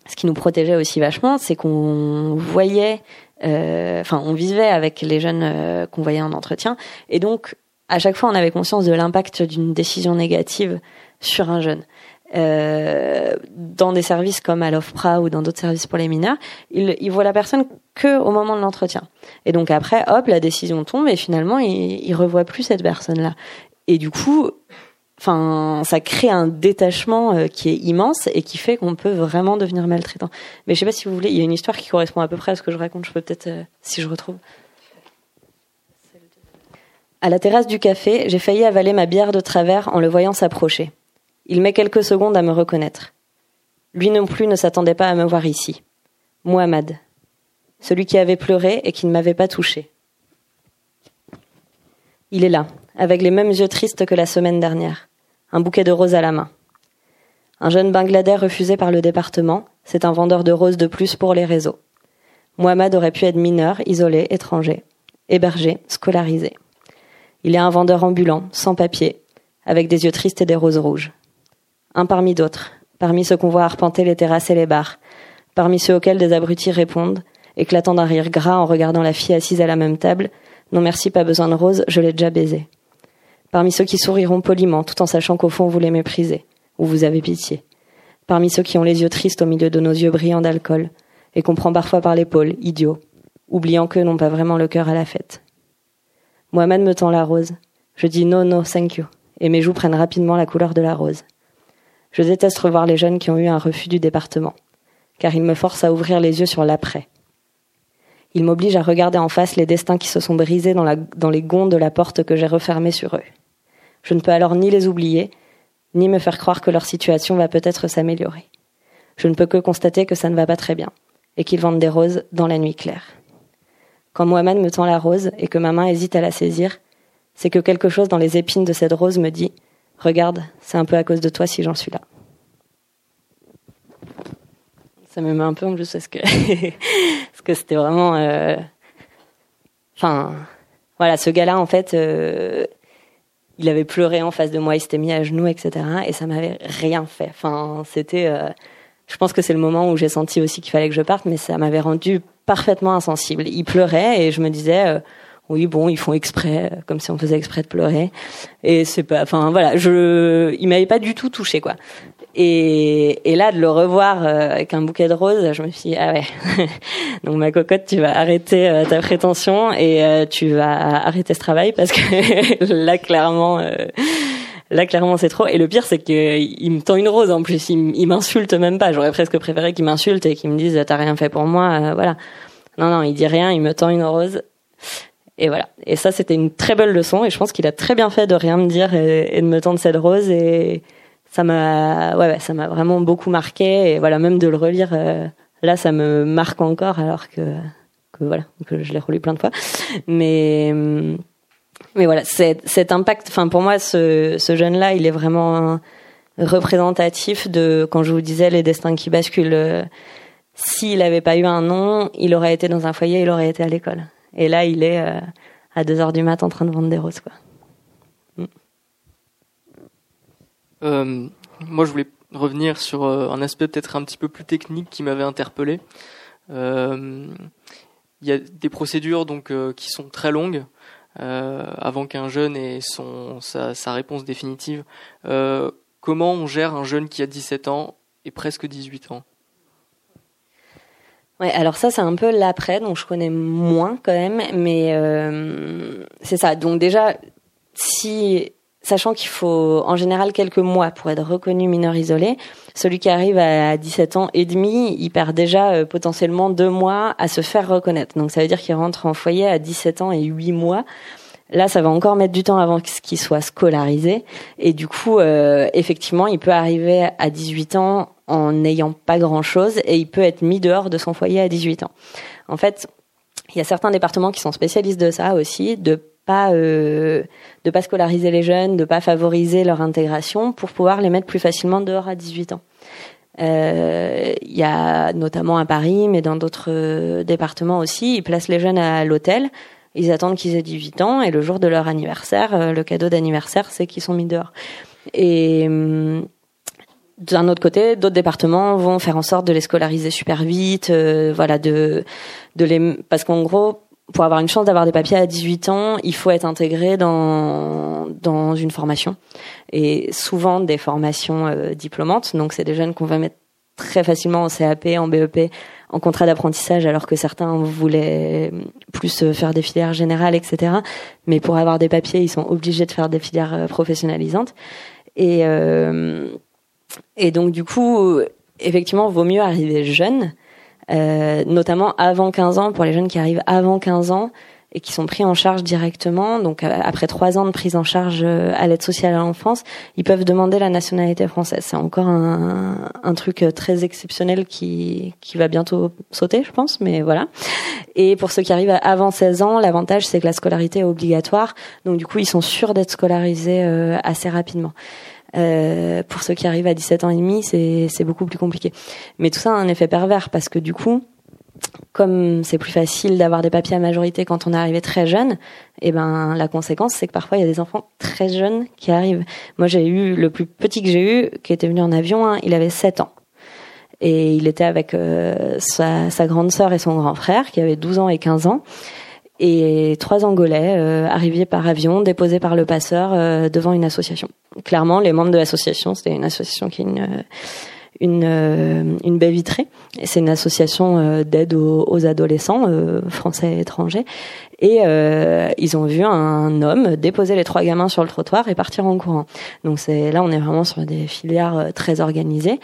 ce qui nous protégeait aussi vachement, c'est qu'on voyait, euh, enfin, on vivait avec les jeunes euh, qu'on voyait en entretien, et donc à chaque fois, on avait conscience de l'impact d'une décision négative sur un jeune. Euh, dans des services comme à l'OFPRA ou dans d'autres services pour les mineurs, ils, ils voient la personne que au moment de l'entretien. Et donc après, hop, la décision tombe et finalement, ils, ils revoient plus cette personne-là. Et du coup, Enfin, ça crée un détachement euh, qui est immense et qui fait qu'on peut vraiment devenir maltraitant. Mais je sais pas si vous voulez, il y a une histoire qui correspond à peu près à ce que je raconte. Je peux peut-être, euh, si je retrouve. À la terrasse du café, j'ai failli avaler ma bière de travers en le voyant s'approcher. Il met quelques secondes à me reconnaître. Lui non plus ne s'attendait pas à me voir ici. Mohamed, celui qui avait pleuré et qui ne m'avait pas touché. Il est là, avec les mêmes yeux tristes que la semaine dernière un bouquet de roses à la main. Un jeune Bangladais refusé par le département, c'est un vendeur de roses de plus pour les réseaux. Mohamed aurait pu être mineur, isolé, étranger, hébergé, scolarisé. Il est un vendeur ambulant, sans papier, avec des yeux tristes et des roses rouges. Un parmi d'autres, parmi ceux qu'on voit arpenter les terrasses et les bars, parmi ceux auxquels des abrutis répondent, éclatant d'un rire gras en regardant la fille assise à la même table. Non merci, pas besoin de rose, je l'ai déjà baisé. Parmi ceux qui souriront poliment, tout en sachant qu'au fond vous les méprisez, ou vous avez pitié. Parmi ceux qui ont les yeux tristes au milieu de nos yeux brillants d'alcool, et qu'on prend parfois par l'épaule, idiots, oubliant qu'eux n'ont pas vraiment le cœur à la fête. Mohamed me tend la rose. Je dis non, non, thank you, et mes joues prennent rapidement la couleur de la rose. Je déteste revoir les jeunes qui ont eu un refus du département, car ils me forcent à ouvrir les yeux sur l'après. Ils m'obligent à regarder en face les destins qui se sont brisés dans les gonds de la porte que j'ai refermée sur eux. Je ne peux alors ni les oublier, ni me faire croire que leur situation va peut-être s'améliorer. Je ne peux que constater que ça ne va pas très bien, et qu'ils vendent des roses dans la nuit claire. Quand Mohamed me tend la rose et que ma main hésite à la saisir, c'est que quelque chose dans les épines de cette rose me dit Regarde, c'est un peu à cause de toi si j'en suis là. Ça me un peu en plus parce que parce que c'était vraiment. Euh, enfin, voilà, ce gars-là en fait, euh, il avait pleuré en face de moi, il s'était mis à genoux, etc. Et ça m'avait rien fait. Enfin, c'était. Euh, je pense que c'est le moment où j'ai senti aussi qu'il fallait que je parte, mais ça m'avait rendu parfaitement insensible. Il pleurait et je me disais oui bon ils font exprès comme si on faisait exprès de pleurer et c'est pas enfin voilà je il m'avait pas du tout touché quoi et, et là de le revoir euh, avec un bouquet de roses je me suis dit ah ouais donc ma cocotte tu vas arrêter euh, ta prétention et euh, tu vas arrêter ce travail parce que là clairement là clairement c'est trop et le pire c'est que il me tend une rose en plus il, m'insulte même pas j'aurais presque préféré qu'il m'insulte et qu'il me dise t'as rien fait pour moi voilà non non il dit rien il me tend une rose et voilà. Et ça, c'était une très belle leçon. Et je pense qu'il a très bien fait de rien me dire et, de me tendre cette rose. Et ça m'a, ouais, ça m'a vraiment beaucoup marqué. Et voilà, même de le relire, euh, là, ça me marque encore, alors que, que voilà, que je l'ai relu plein de fois. Mais, mais voilà, cet impact. Enfin, pour moi, ce, ce jeune-là, il est vraiment représentatif de quand je vous disais les destins qui basculent. S'il n'avait pas eu un nom, il aurait été dans un foyer, il aurait été à l'école. Et là, il est euh, à 2 heures du mat en train de vendre des roses. Quoi. Euh, moi, je voulais revenir sur euh, un aspect peut-être un petit peu plus technique qui m'avait interpellé. Il y a des procédures donc qui sont très longues avant qu'un jeune ait son, sa, réponse définitive. comment on gère un jeune qui a 17 ans et presque 18 ans? Ouais, alors ça c'est un peu l'après, donc je connais moins quand même, mais euh, c'est ça. Donc déjà, si sachant qu'il faut en général quelques mois pour être reconnu mineur isolé, celui qui arrive à 17 ans et demi, il perd déjà euh, potentiellement deux mois à se faire reconnaître. Donc ça veut dire qu'il rentre en foyer à 17 ans et 8 mois. Là, ça va encore mettre du temps avant qu'il soit scolarisé. Et du coup, euh, effectivement, il peut arriver à 18 ans en n'ayant pas grand-chose et il peut être mis dehors de son foyer à 18 ans. En fait, il y a certains départements qui sont spécialistes de ça aussi, de pas euh, de pas scolariser les jeunes, de pas favoriser leur intégration pour pouvoir les mettre plus facilement dehors à 18 ans. Euh, il y a notamment à Paris, mais dans d'autres euh, départements aussi, ils placent les jeunes à l'hôtel. Ils attendent qu'ils aient 18 ans et le jour de leur anniversaire, euh, le cadeau d'anniversaire, c'est qu'ils sont mis dehors. Et hum, d'un autre côté, d'autres départements vont faire en sorte de les scolariser super vite, euh, voilà, de, de les, parce qu'en gros, pour avoir une chance d'avoir des papiers à 18 ans, il faut être intégré dans dans une formation et souvent des formations euh, diplômantes. Donc c'est des jeunes qu'on va mettre très facilement en CAP, en BEP, en contrat d'apprentissage, alors que certains voulaient plus euh, faire des filières générales, etc. Mais pour avoir des papiers, ils sont obligés de faire des filières professionnalisantes. Et et donc du coup, effectivement, vaut mieux arriver jeune, euh, notamment avant 15 ans, pour les jeunes qui arrivent avant 15 ans et qui sont pris en charge directement. Donc euh, après trois ans de prise en charge euh, à l'aide sociale à l'enfance, ils peuvent demander la nationalité française. C'est encore un, un, truc très exceptionnel qui, qui va bientôt sauter, je pense, mais voilà. Et pour ceux qui arrivent avant 16 ans, l'avantage c'est que la scolarité est obligatoire. Donc du coup, ils sont sûrs d'être scolarisés assez rapidement. Euh, pour ceux qui arrivent à 17 ans et demi, c'est beaucoup plus compliqué. Mais tout ça a un effet pervers parce que du coup, comme c'est plus facile d'avoir des papiers à majorité quand on est arrivé très jeune, et eh ben la conséquence c'est que parfois il y a des enfants très jeunes qui arrivent. Moi j'ai eu le plus petit que j'ai eu qui était venu en avion, hein, il avait 7 ans. Et il était avec sa, sa, grande sœur et son grand frère, qui avaient 12 ans et 15 ans. Et trois Angolais arrivés par avion, déposés par le passeur devant une association. Clairement, les membres de l'association, c'était une association qui une une, euh, une baie vitrée. C'est une association euh, d'aide aux, adolescents euh, français et étrangers. Et ils ont vu un homme déposer les trois gamins sur le trottoir et partir en courant. Donc c'est là, on est vraiment sur des filières très organisées.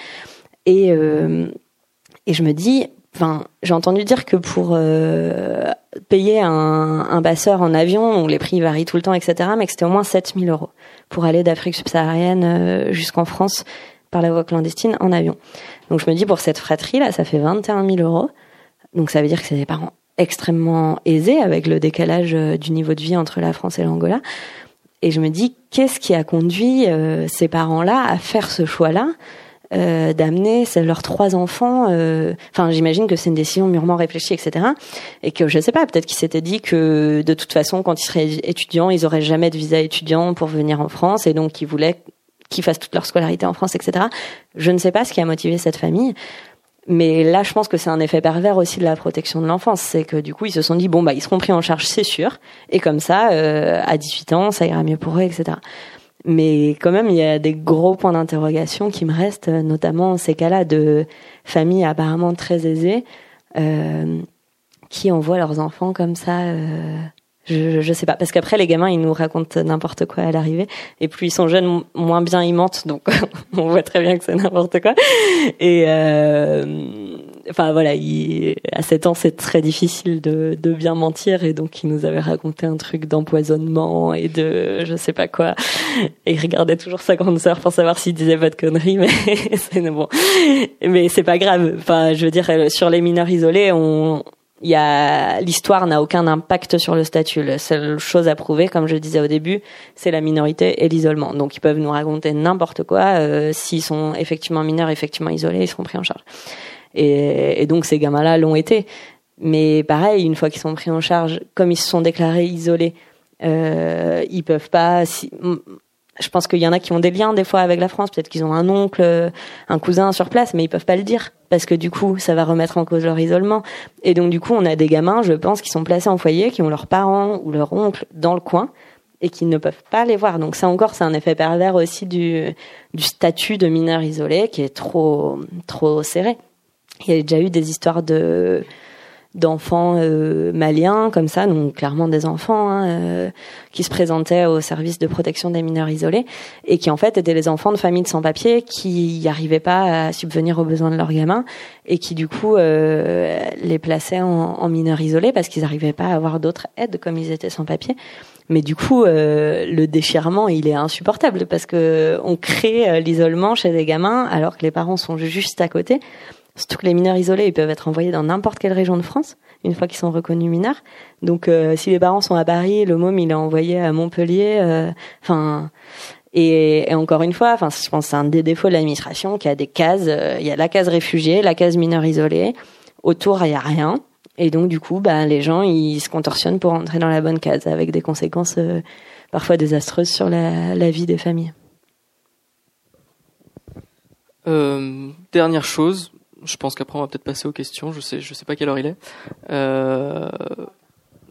Et et je me dis, Enfin, j'ai entendu dire que pour payer un, un, basseur en avion, les prix varient tout le temps, etc., mais que c'était au moins 7000 euros pour aller d'Afrique subsaharienne jusqu'en France par la voie clandestine en avion. Donc je me dis pour cette fratrie là, ça fait 21 000 euros. Donc ça veut dire que c'est des parents extrêmement aisés avec le décalage euh, du niveau de vie entre la France et l'Angola. Et je me dis qu'est-ce qui a conduit euh, ces parents-là à faire ce choix-là? Euh, d'amener leurs trois enfants. Euh, enfin, j'imagine que c'est une décision mûrement réfléchie, etc. Et que je sais pas, peut-être qu'ils s'étaient dit que de toute façon, quand ils seraient étudiants, ils auraient jamais de visa étudiant pour venir en France, et donc ils voulaient qui fassent toute leur scolarité en France, etc. Je ne sais pas ce qui a motivé cette famille. Mais là, je pense que c'est un effet pervers aussi de la protection de l'enfance. C'est que du coup, ils se sont dit, bon, bah, ils seront pris en charge, c'est sûr. Et comme ça, euh, à 18 ans, ça ira mieux pour eux, etc. Mais quand même, il y a des gros points d'interrogation qui me restent, notamment ces cas-là de familles apparemment très aisées euh, qui envoient leurs enfants comme ça euh, je, je sais pas. Parce qu'après, les gamins, ils nous racontent n'importe quoi à l'arrivée. Et plus ils sont jeunes, moins bien ils mentent. Donc, on voit très bien que c'est n'importe quoi. Et, euh, enfin, voilà, il, à 7 ans, c'est très difficile de, de bien mentir. Et donc, il nous avait raconté un truc d'empoisonnement et de je sais pas quoi. Et il regardait toujours sa grande sœur pour savoir s'il disait pas de conneries. Mais c'est bon. Mais c'est pas grave. Enfin, je veux dire, sur les mineurs isolés, on, il y a l'histoire n'a aucun impact sur le statut. La seule chose à prouver, comme je disais au début, c'est la minorité et l'isolement. Donc ils peuvent nous raconter n'importe quoi. Euh, S'ils sont effectivement mineurs, effectivement isolés, ils seront pris en charge. Et, et donc ces gamins-là l'ont été. Mais pareil, une fois qu'ils sont pris en charge, comme ils se sont déclarés isolés, euh, ils peuvent pas. Si, je pense qu'il y en a qui ont des liens des fois avec la France. Peut-être qu'ils ont un oncle, un cousin sur place, mais ils peuvent pas le dire parce que du coup, ça va remettre en cause leur isolement. Et donc du coup, on a des gamins, je pense, qui sont placés en foyer, qui ont leurs parents ou leur oncle dans le coin et qui ne peuvent pas les voir. Donc ça encore, c'est un effet pervers aussi du, du statut de mineur isolé qui est trop trop serré. Il y a déjà eu des histoires de d'enfants euh, maliens comme ça, donc clairement des enfants hein, euh, qui se présentaient au service de protection des mineurs isolés et qui en fait étaient les enfants de familles de sans-papiers qui n'y arrivaient pas à subvenir aux besoins de leurs gamins et qui du coup euh, les plaçaient en, en mineurs isolés parce qu'ils n'arrivaient pas à avoir d'autres aides comme ils étaient sans-papiers. Mais du coup, le déchirement, il est insupportable parce que on crée l'isolement chez des gamins alors que les parents sont juste à côté. Surtout que les mineurs isolés, ils peuvent être envoyés dans n'importe quelle région de France, une fois qu'ils sont reconnus mineurs. Donc, euh, si les parents sont à Paris, le môme, il est envoyé à Montpellier. Euh, enfin, et, encore une fois, enfin, je pense que c'est un des défauts de l'administration qui a des cases. Euh, il y a la case réfugié, la case mineur isolé. Autour, il y a rien. Et donc, du coup, bah, les gens, ils se contorsionnent pour entrer dans la bonne case, avec des conséquences parfois désastreuses sur la vie des familles. dernière chose, je pense qu'après on va peut-être passer aux questions. Je sais, je sais pas quelle heure il est. Euh,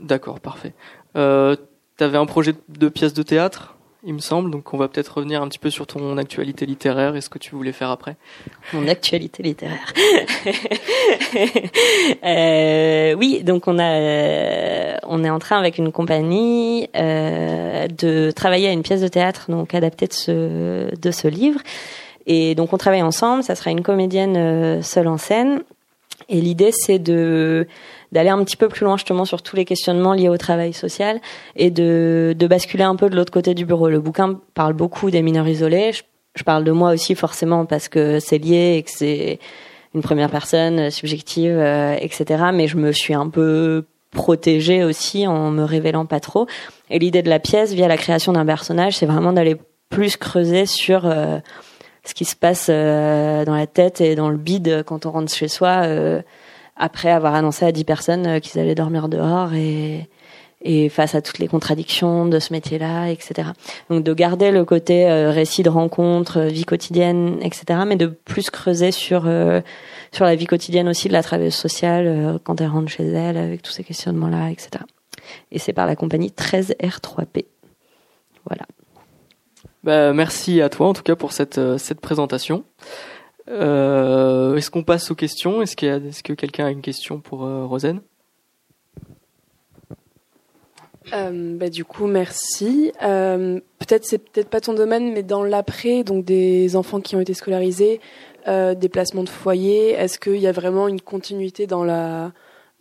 D'accord, parfait. Euh, tu avais un projet de pièce de théâtre, il me semble, donc on va peut-être revenir un petit peu sur ton actualité littéraire et ce que tu voulais faire après. Mon actualité littéraire. euh, oui, donc on a, euh, on est en train avec une compagnie euh, de travailler à une pièce de théâtre donc adaptée de ce de ce livre. Et donc on travaille ensemble, ça sera une comédienne euh, seule en scène. Et l'idée c'est de d'aller un petit peu plus loin justement sur tous les questionnements liés au travail social et de, de basculer un peu de l'autre côté du bureau. Le bouquin parle beaucoup des mineurs isolés. Je, parle de moi aussi forcément parce que c'est lié et que c'est une première personne subjective, euh, etc. Mais je me suis un peu protégée aussi en me révélant pas trop. Et l'idée de la pièce, via la création d'un personnage, c'est vraiment d'aller plus creuser sur euh, ce qui se passe euh, dans la tête et dans le bide quand on rentre chez soi euh, après avoir annoncé à dix personnes euh, qu'ils allaient dormir dehors et et face à toutes les contradictions de ce métier-là, etc. Donc de garder le côté récit de rencontres, vie quotidienne, etc. Mais de plus creuser sur sur la vie quotidienne aussi de la travailleuse sociale quand elle rentre chez elle avec tous ces questionnements-là, etc. Et c'est par la compagnie 13R3P. Voilà. Bah, merci à toi en tout cas pour cette, euh, présentation. Euh, est-ce qu'on passe aux questions? Est-ce, que quelqu'un a une question pour euh, Rosen? Bah, du coup, merci. peut-être c'est peut-être pas ton domaine, mais dans l'après, donc des enfants qui ont été scolarisés, des placements de foyer, est-ce qu'il y a vraiment une continuité dans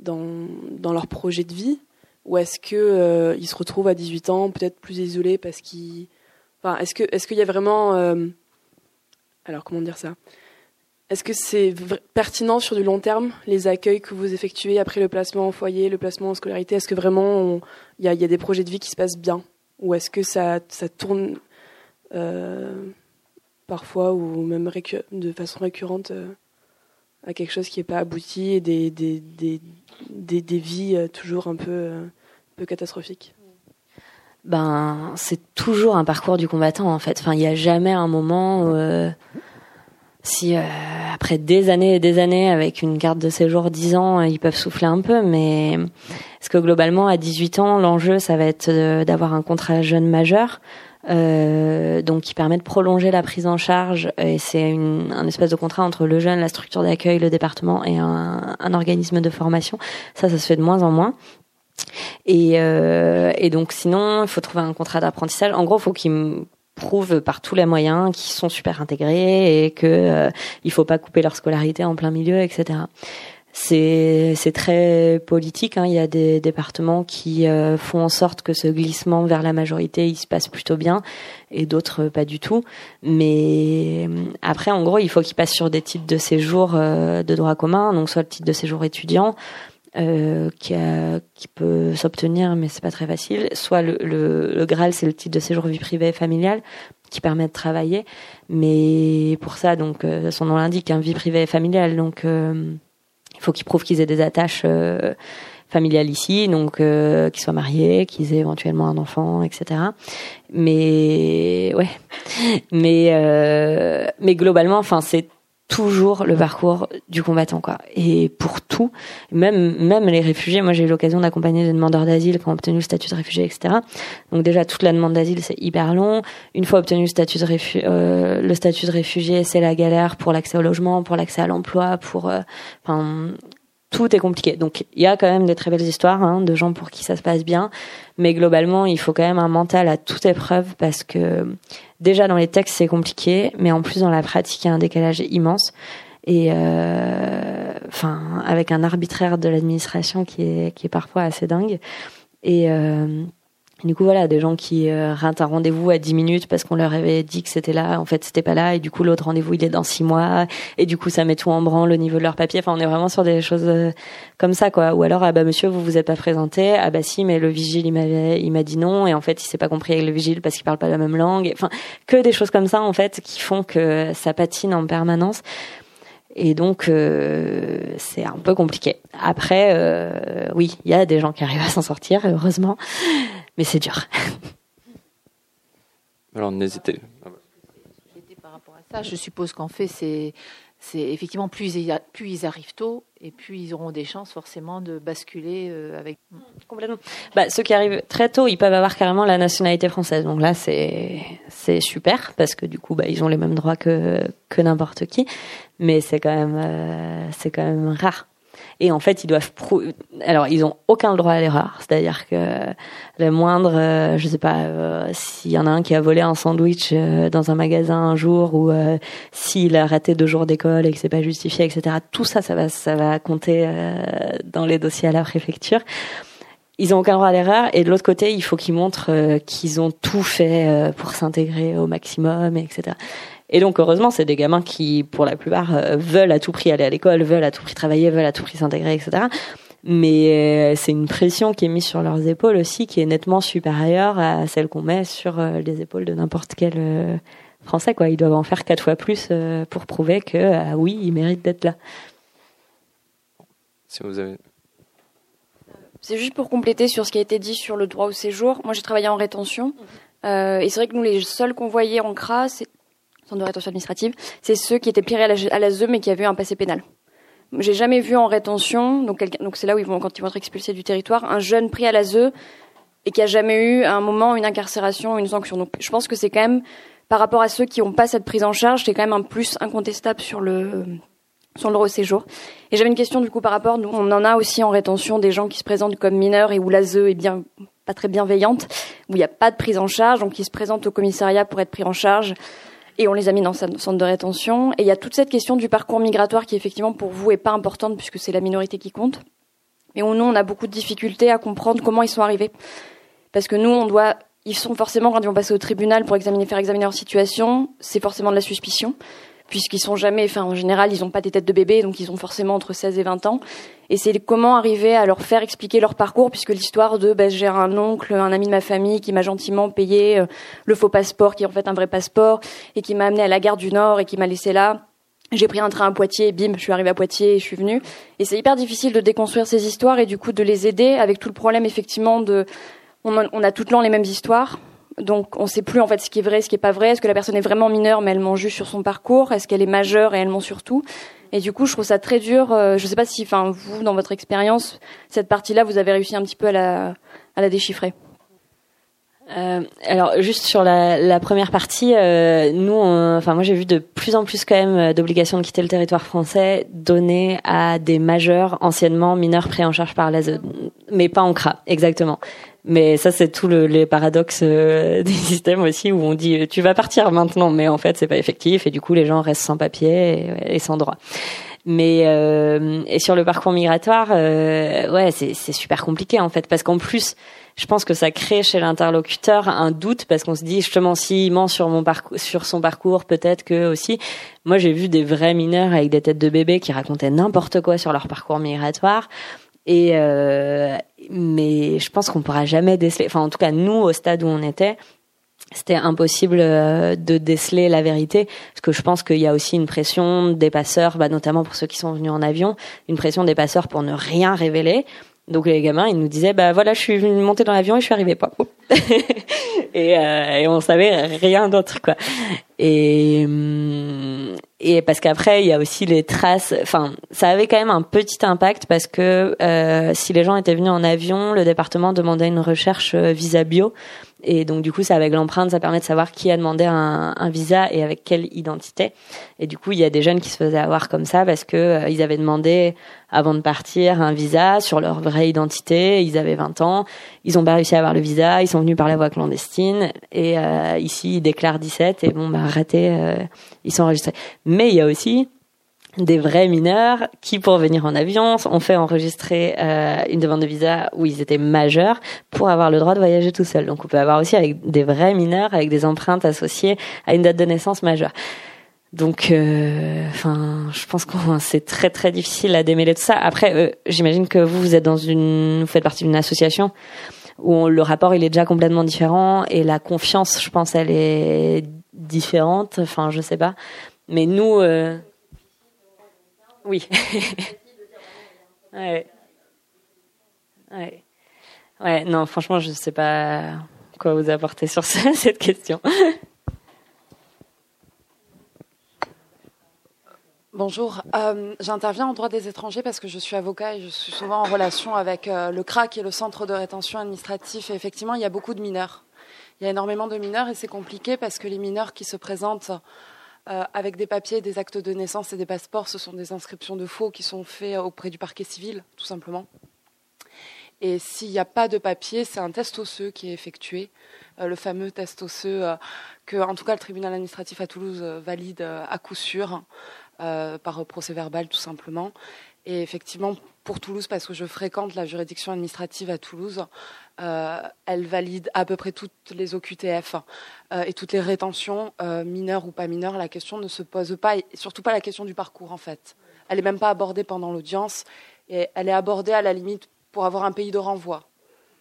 leur projet de vie, ou est-ce que ils se retrouvent à 18 ans peut-être plus isolés parce qu'ils est-ce que est-ce qu'il y a vraiment euh, alors comment dire ça? Est-ce que c'est pertinent sur du long terme les accueils que vous effectuez après le placement en foyer, le placement en scolarité? Est-ce que vraiment il y, a, des projets de vie qui se passent bien? Ou est-ce que ça tourne euh, parfois ou même de façon récurrente euh, à quelque chose qui n'est pas abouti et des des, des, des, des vies toujours un peu un peu catastrophiques? Ben c'est toujours un parcours du combattant en fait. Enfin, il n'y a jamais un moment où, euh, si euh, après des années et des années avec une carte de séjour 10 ans, ils peuvent souffler un peu, mais parce que globalement à 18 ans, l'enjeu ça va être d'avoir un contrat jeune majeur. Euh, donc qui permet de prolonger la prise en charge et c'est un espèce de contrat entre le jeune, la structure d'accueil, le département et un, un organisme de formation. Ça, ça se fait de moins en moins. Et, euh, et donc sinon, il faut trouver un contrat d'apprentissage. En gros, faut qu'ils prouvent par tous les moyens qu'ils sont super intégrés et que euh, il faut pas couper leur scolarité en plein milieu, etc. C'est c'est très politique. Hein. Il y a des départements qui euh, font en sorte que ce glissement vers la majorité il se passe plutôt bien et d'autres pas du tout. Mais euh, après, en gros, il faut qu'ils passent sur des titres de séjour euh, de droit commun, donc soit le titre de séjour étudiant euh, qui, a, qui peut s'obtenir, mais c'est pas très facile. Soit le, le, le Graal, c'est le titre de séjour vie privée et familiale qui permet de travailler, mais pour ça, donc euh, son nom l'indique, hein, vie privée et familiale, donc euh, il faut qu'ils prouvent qu'ils aient des attaches euh, familiales ici, donc qu'ils soient mariés, qu'ils aient éventuellement un enfant, etc. Mais ouais, mais mais globalement, enfin c'est toujours le parcours du combattant quoi. Et pour tout même même les réfugiés moi j'ai eu l'occasion d'accompagner des demandeurs d'asile qui ont obtenu le statut de réfugié etc donc déjà toute la demande d'asile c'est hyper long. Une fois obtenu le statut de réfugié euh, le statut de réfugié c'est la galère pour l'accès au logement pour l'accès à l'emploi pour euh, tout est compliqué. Donc il y a quand même des très belles histoires hein, de gens pour qui ça se passe bien, mais globalement il faut quand même un mental à toute épreuve parce que déjà dans les textes c'est compliqué, mais en plus dans la pratique il y a un décalage immense. Et euh, enfin avec un arbitraire de l'administration qui est qui est parfois assez dingue. Et euh, du coup, voilà, des gens qui euh, ratent un rendez-vous à 10 minutes parce qu'on leur avait dit que c'était là, en fait, c'était pas là, et du coup, l'autre rendez-vous, il est dans 6 mois, et du coup, ça met tout en branle au niveau de leur papier. Enfin, on est vraiment sur des choses euh, comme ça, quoi. Ou alors, ah bah, monsieur, vous vous êtes pas présenté, ah bah si, mais le vigile, il m'avait, il m'a dit non, et en fait, il s'est pas compris avec le vigile parce qu'il parle pas la même langue. Enfin, que des choses comme ça, en fait, qui font que ça patine en permanence. Et donc, euh, c'est un peu compliqué. Après, euh, oui, il y a des gens qui arrivent à s'en sortir, heureusement, mais c'est dur. Alors, n'hésitez. Par rapport à ça, je suppose qu'en fait, c'est c'est effectivement plus ils, plus ils arrivent tôt et puis ils auront des chances forcément de basculer euh, avec complètement. Bah, ceux qui arrivent très tôt, ils peuvent avoir carrément la nationalité française. Donc là, c'est c'est super parce que du coup, bah, ils ont les mêmes droits que que n'importe qui. Mais c'est quand même euh, c'est quand même rare. Et en fait, ils doivent alors ils ont aucun droit à l'erreur, c'est-à-dire que le moindre, euh, je sais pas, euh, s'il y en a un qui a volé un sandwich euh, dans un magasin un jour ou s'il a raté deux jours d'école et que c'est pas justifié, etc. Tout ça, ça va, ça va compter dans les dossiers à la préfecture. Ils ont aucun droit à l'erreur et de l'autre côté, il faut qu'ils montrent qu'ils ont tout fait pour s'intégrer au maximum, etc. Et donc heureusement, c'est des gamins qui, pour la plupart, euh, veulent à tout prix aller à l'école, veulent à tout prix travailler, veulent à tout prix s'intégrer, etc. Mais euh, c'est une pression qui est mise sur leurs épaules aussi, qui est nettement supérieure à celle qu'on met sur euh, les épaules de n'importe quel Français. Quoi, ils doivent en faire quatre fois plus pour prouver que ah oui, ils méritent d'être là. Si vous avez C'est juste pour compléter sur ce qui a été dit sur le droit au séjour. Moi, j'ai travaillé en rétention. Euh, et c'est vrai que nous, les seuls qu'on voyait en CRA, c'est centre de rétention administrative, c'est ceux qui étaient pris à la, la ZE mais qui avaient un passé pénal. J'ai jamais vu en rétention, donc c'est là où ils vont quand ils vont être expulsés du territoire, un jeune pris à la ZE et qui a jamais eu à un moment une incarcération, une sanction. Donc je pense que c'est quand même par rapport à ceux qui n'ont pas cette prise en charge, c'est quand même un plus incontestable sur le sur le séjour. Et j'avais une question du coup par rapport, nous on en a aussi en rétention des gens qui se présentent comme mineurs et où l'ASE est bien pas très bienveillante, où il n'y a pas de prise en charge, donc ils se présentent au commissariat pour être pris en charge et on les a mis dans un centre de rétention. Et il y a toute cette question du parcours migratoire qui effectivement pour vous est pas importante puisque c'est la minorité qui compte. Mais nous on a beaucoup de difficultés à comprendre comment ils sont arrivés. Parce que nous on doit ils sont forcément quand ils vont passer au tribunal pour examiner faire examiner leur situation, c'est forcément de la suspicion puisqu'ils sont jamais, enfin en général, ils n'ont pas des têtes de bébé, donc ils ont forcément entre 16 et 20 ans. Et c'est comment arriver à leur faire expliquer leur parcours, puisque l'histoire de, ben, j'ai un oncle, un ami de ma famille qui m'a gentiment payé euh, le faux passeport, qui est en fait un vrai passeport, et qui m'a amené à la gare du Nord et qui m'a laissé là. J'ai pris un train à Poitiers, bim, je suis arrivée à Poitiers et je suis venue. Et c'est hyper difficile de déconstruire ces histoires et du coup de les aider avec tout le problème effectivement de, on a, on a toutes les mêmes histoires, donc on ne sait plus en fait ce qui est vrai, ce qui est pas vrai. Est-ce que la personne est vraiment mineure mais elle ment juste sur son parcours? Est-ce qu'elle est majeure et elle ment surtout Et du coup, je trouve ça très dur. Euh, je ne sais pas si, enfin, vous, dans votre expérience, cette partie-là, vous avez réussi un petit peu à la, à la déchiffrer. Euh, alors juste sur la, la première partie, euh, nous, enfin moi j'ai vu de plus en plus quand même euh, d'obligations de quitter le territoire français données à des majeurs anciennement mineurs pris en charge par l'ASE, mais pas en CRA exactement. Mais ça, c'est tout le, les paradoxes euh, des systèmes aussi où on dit tu vas partir maintenant, mais en fait c'est pas effectif et du coup les gens restent sans papier et, sans droit. Mais euh, et sur le parcours migratoire, euh, ouais, c'est super compliqué en fait parce qu'en plus, je pense que ça crée chez l'interlocuteur un doute parce qu'on se dit justement s'il ment sur mon parcours, sur son parcours, peut-être que aussi. Moi, j'ai vu des vrais mineurs avec des têtes de bébés qui racontaient n'importe quoi sur leur parcours migratoire. Et euh, mais je pense qu'on pourra jamais déceler. Enfin, en tout cas, nous, au stade où on était, c'était impossible euh, de déceler la vérité parce que je pense qu'il y a aussi une pression des passeurs, bah, notamment pour ceux qui sont venus en avion, une pression des passeurs pour ne rien révéler. Donc les gamins, ils nous disaient bah voilà, je suis monter dans l'avion et je suis arrivé pas. et, euh, et on savait rien d'autre quoi. Et et parce qu'après il y a aussi les traces. Enfin, ça avait quand même un petit impact parce que euh, si les gens étaient venus en avion, le département demandait une recherche euh, visa bio et donc du coup, ça avec l'empreinte, ça permet de savoir qui a demandé un, un, visa et avec quelle identité. Et du coup, il y a des jeunes qui se faisaient avoir comme ça parce que euh, ils avaient demandé avant de partir un visa sur leur vraie identité. Ils avaient 20 ans, ils ont pas réussi à avoir le visa, ils sont venus par la voie clandestine et euh, ici ils déclarent 17 et bon bah arrêtez, euh, ils sont enregistrés. Mais il y a aussi des vrais mineurs qui, pour venir en avion, ont fait enregistrer euh, une demande de visa où ils étaient majeurs pour avoir le droit de voyager tout seul. Donc on peut avoir aussi avec des vrais mineurs avec des empreintes associées à une date de naissance majeure. Donc, euh, enfin, je pense que c'est très très difficile à démêler tout ça. Après, j'imagine que vous vous êtes dans une, vous faites partie d'une association où le rapport il est déjà complètement différent et la confiance, je pense, elle est différente. Enfin, je sais pas. Mais nous, euh, oui. ouais. Ouais. Non, franchement, je sais pas quoi vous apporter sur cette question. Bonjour, euh, j'interviens en droit des étrangers parce que je suis avocat et je suis souvent en relation avec euh, le CRAC et le Centre de rétention administratif. Et effectivement, il y a beaucoup de mineurs. Il y a énormément de mineurs et c'est compliqué parce que les mineurs qui se présentent euh, avec des papiers, des actes de naissance et des passeports. Ce sont des inscriptions de faux qui sont faites auprès du parquet civil, tout simplement. Et s'il n'y a pas de papier, c'est un test osseux qui est effectué, euh, le fameux test osseux euh, que, en tout cas, le tribunal administratif à Toulouse valide à coup sûr par procès verbal, tout simplement. Et effectivement, pour Toulouse, parce que je fréquente la juridiction administrative à Toulouse, euh, elle valide à peu près toutes les OQTF euh, et toutes les rétentions, euh, mineures ou pas mineures. La question ne se pose pas, et surtout pas la question du parcours en fait. Elle n'est même pas abordée pendant l'audience, et elle est abordée à la limite pour avoir un pays de renvoi.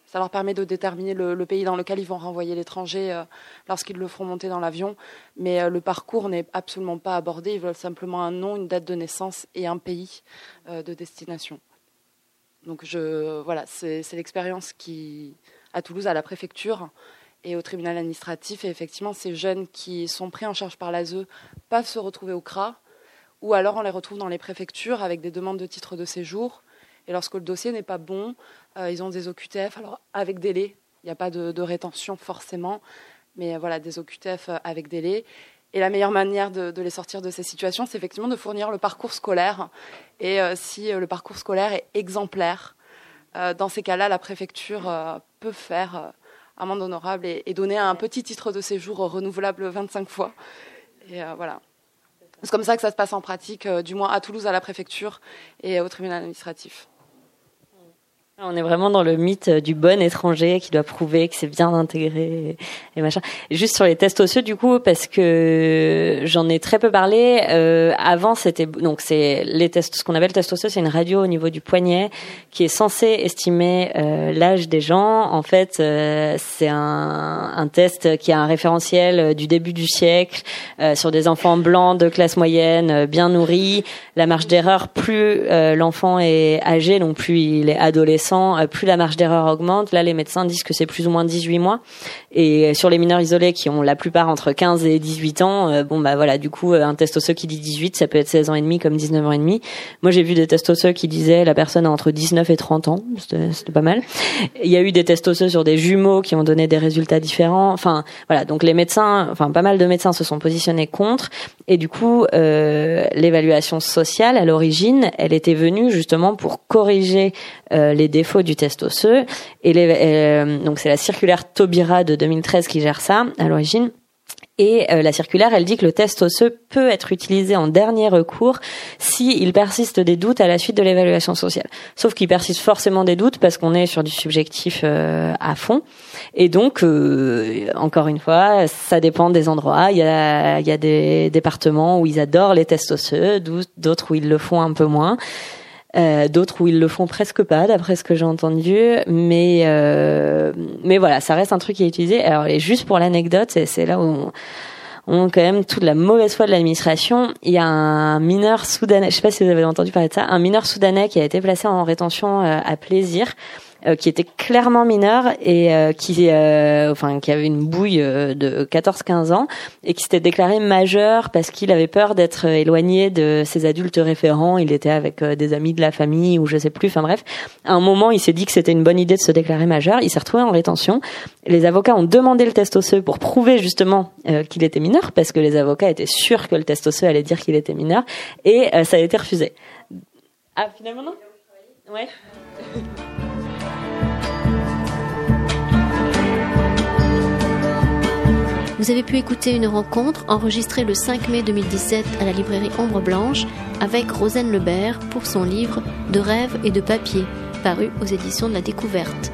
Ça leur permet de déterminer le, pays dans lequel ils vont renvoyer l'étranger lorsqu'ils le feront monter dans l'avion. Mais le parcours n'est absolument pas abordé. Ils veulent simplement un nom, une date de naissance et un pays de destination. Donc je, voilà, c'est l'expérience qui, à Toulouse, à la préfecture et au tribunal administratif. Et effectivement, ces jeunes qui sont pris en charge par l'ASE peuvent se retrouver au CRA, ou alors on les retrouve dans les préfectures avec des demandes de titre de séjour. Et lorsque le dossier n'est pas bon, euh, ils ont des OQTF, alors avec délai. Il n'y a pas de, rétention forcément, mais voilà, des OQTF euh, avec délai. Et la meilleure manière de, les sortir de ces situations, c'est effectivement de fournir le parcours scolaire. Et euh, si le parcours scolaire est exemplaire, dans ces cas-là, la préfecture peut faire amende honorable et, donner un petit titre de séjour renouvelable 25 fois. Et voilà. C'est comme ça que ça se passe en pratique, du moins à Toulouse, à la préfecture et au tribunal administratif. On est vraiment dans le mythe du bon étranger qui doit prouver que c'est bien intégré et machin. Juste sur les tests osseux du coup parce que j'en ai très peu parlé. Euh, avant c'était donc c'est les tests, ce qu'on appelle test osseux, c'est une radio au niveau du poignet qui est censée estimer euh, l'âge des gens. En fait, euh, c'est un, un, test qui a un référentiel du début du siècle euh, sur des enfants blancs de classe moyenne, bien nourris. La marge d'erreur, plus l'enfant est âgé, donc plus il est adolescent euh, plus la marge d'erreur augmente. Là, les médecins disent que c'est plus ou moins 18 mois. Et sur les mineurs isolés qui ont la plupart entre 15 et 18 ans, euh, bon bah voilà, du coup, euh, un test osseux qui dit 18, ça peut être 16 ans et demi comme 19 ans et demi. Moi, j'ai vu des tests osseux qui disaient la personne a entre 19 et 30 ans. C'était pas mal. Il y a eu des tests osseux sur des jumeaux qui ont donné des résultats différents. Enfin, voilà. Donc les médecins, enfin pas mal de médecins se sont positionnés contre. Et du coup, euh, l'évaluation sociale à l'origine, elle était venue justement pour corriger euh, les défauts du test osseux. Et euh, donc c'est la circulaire Taubira de 2013 qui gère ça à l'origine. Et euh, la circulaire, elle dit que le test osseux peut être utilisé en dernier recours si il persiste des doutes à la suite de l'évaluation sociale. Sauf qu'il persiste forcément des doutes parce qu'on est sur du subjectif à fond. Et donc, encore une fois, ça dépend des endroits. Il y a, il y a des départements où ils adorent les tests osseux, d'autres où ils le font un peu moins. Euh, d'autres où ils le font presque pas, d'après ce que j'ai entendu. Mais euh, mais voilà, ça reste un truc qui est utilisé. Alors, et juste pour l'anecdote, c'est là où on, quand même toute la mauvaise foi de l'administration. Il y a un mineur soudanais, je sais pas si vous avez entendu parler de ça, un mineur soudanais qui a été placé en rétention euh, à plaisir qui était clairement mineur et euh, qui, euh, enfin, qui avait une bouille de 14-15 ans et qui s'était déclaré majeur parce qu'il avait peur d'être éloigné de ses adultes référents. Il était avec des amis de la famille ou je sais plus. Enfin bref, à un moment, il s'est dit que c'était une bonne idée de se déclarer majeur. Il s'est retrouvé en rétention. Les avocats ont demandé le test osseux pour prouver justement qu'il était mineur parce que les avocats étaient sûrs que le test osseux allait dire qu'il était mineur et ça a été refusé. Ah, finalement non? Ouais. Vous avez pu écouter une rencontre enregistrée le 5 mai 2017 à la librairie Ombre Blanche avec Rosanne Lebert pour son livre De rêve et de papier, paru aux éditions de la Découverte.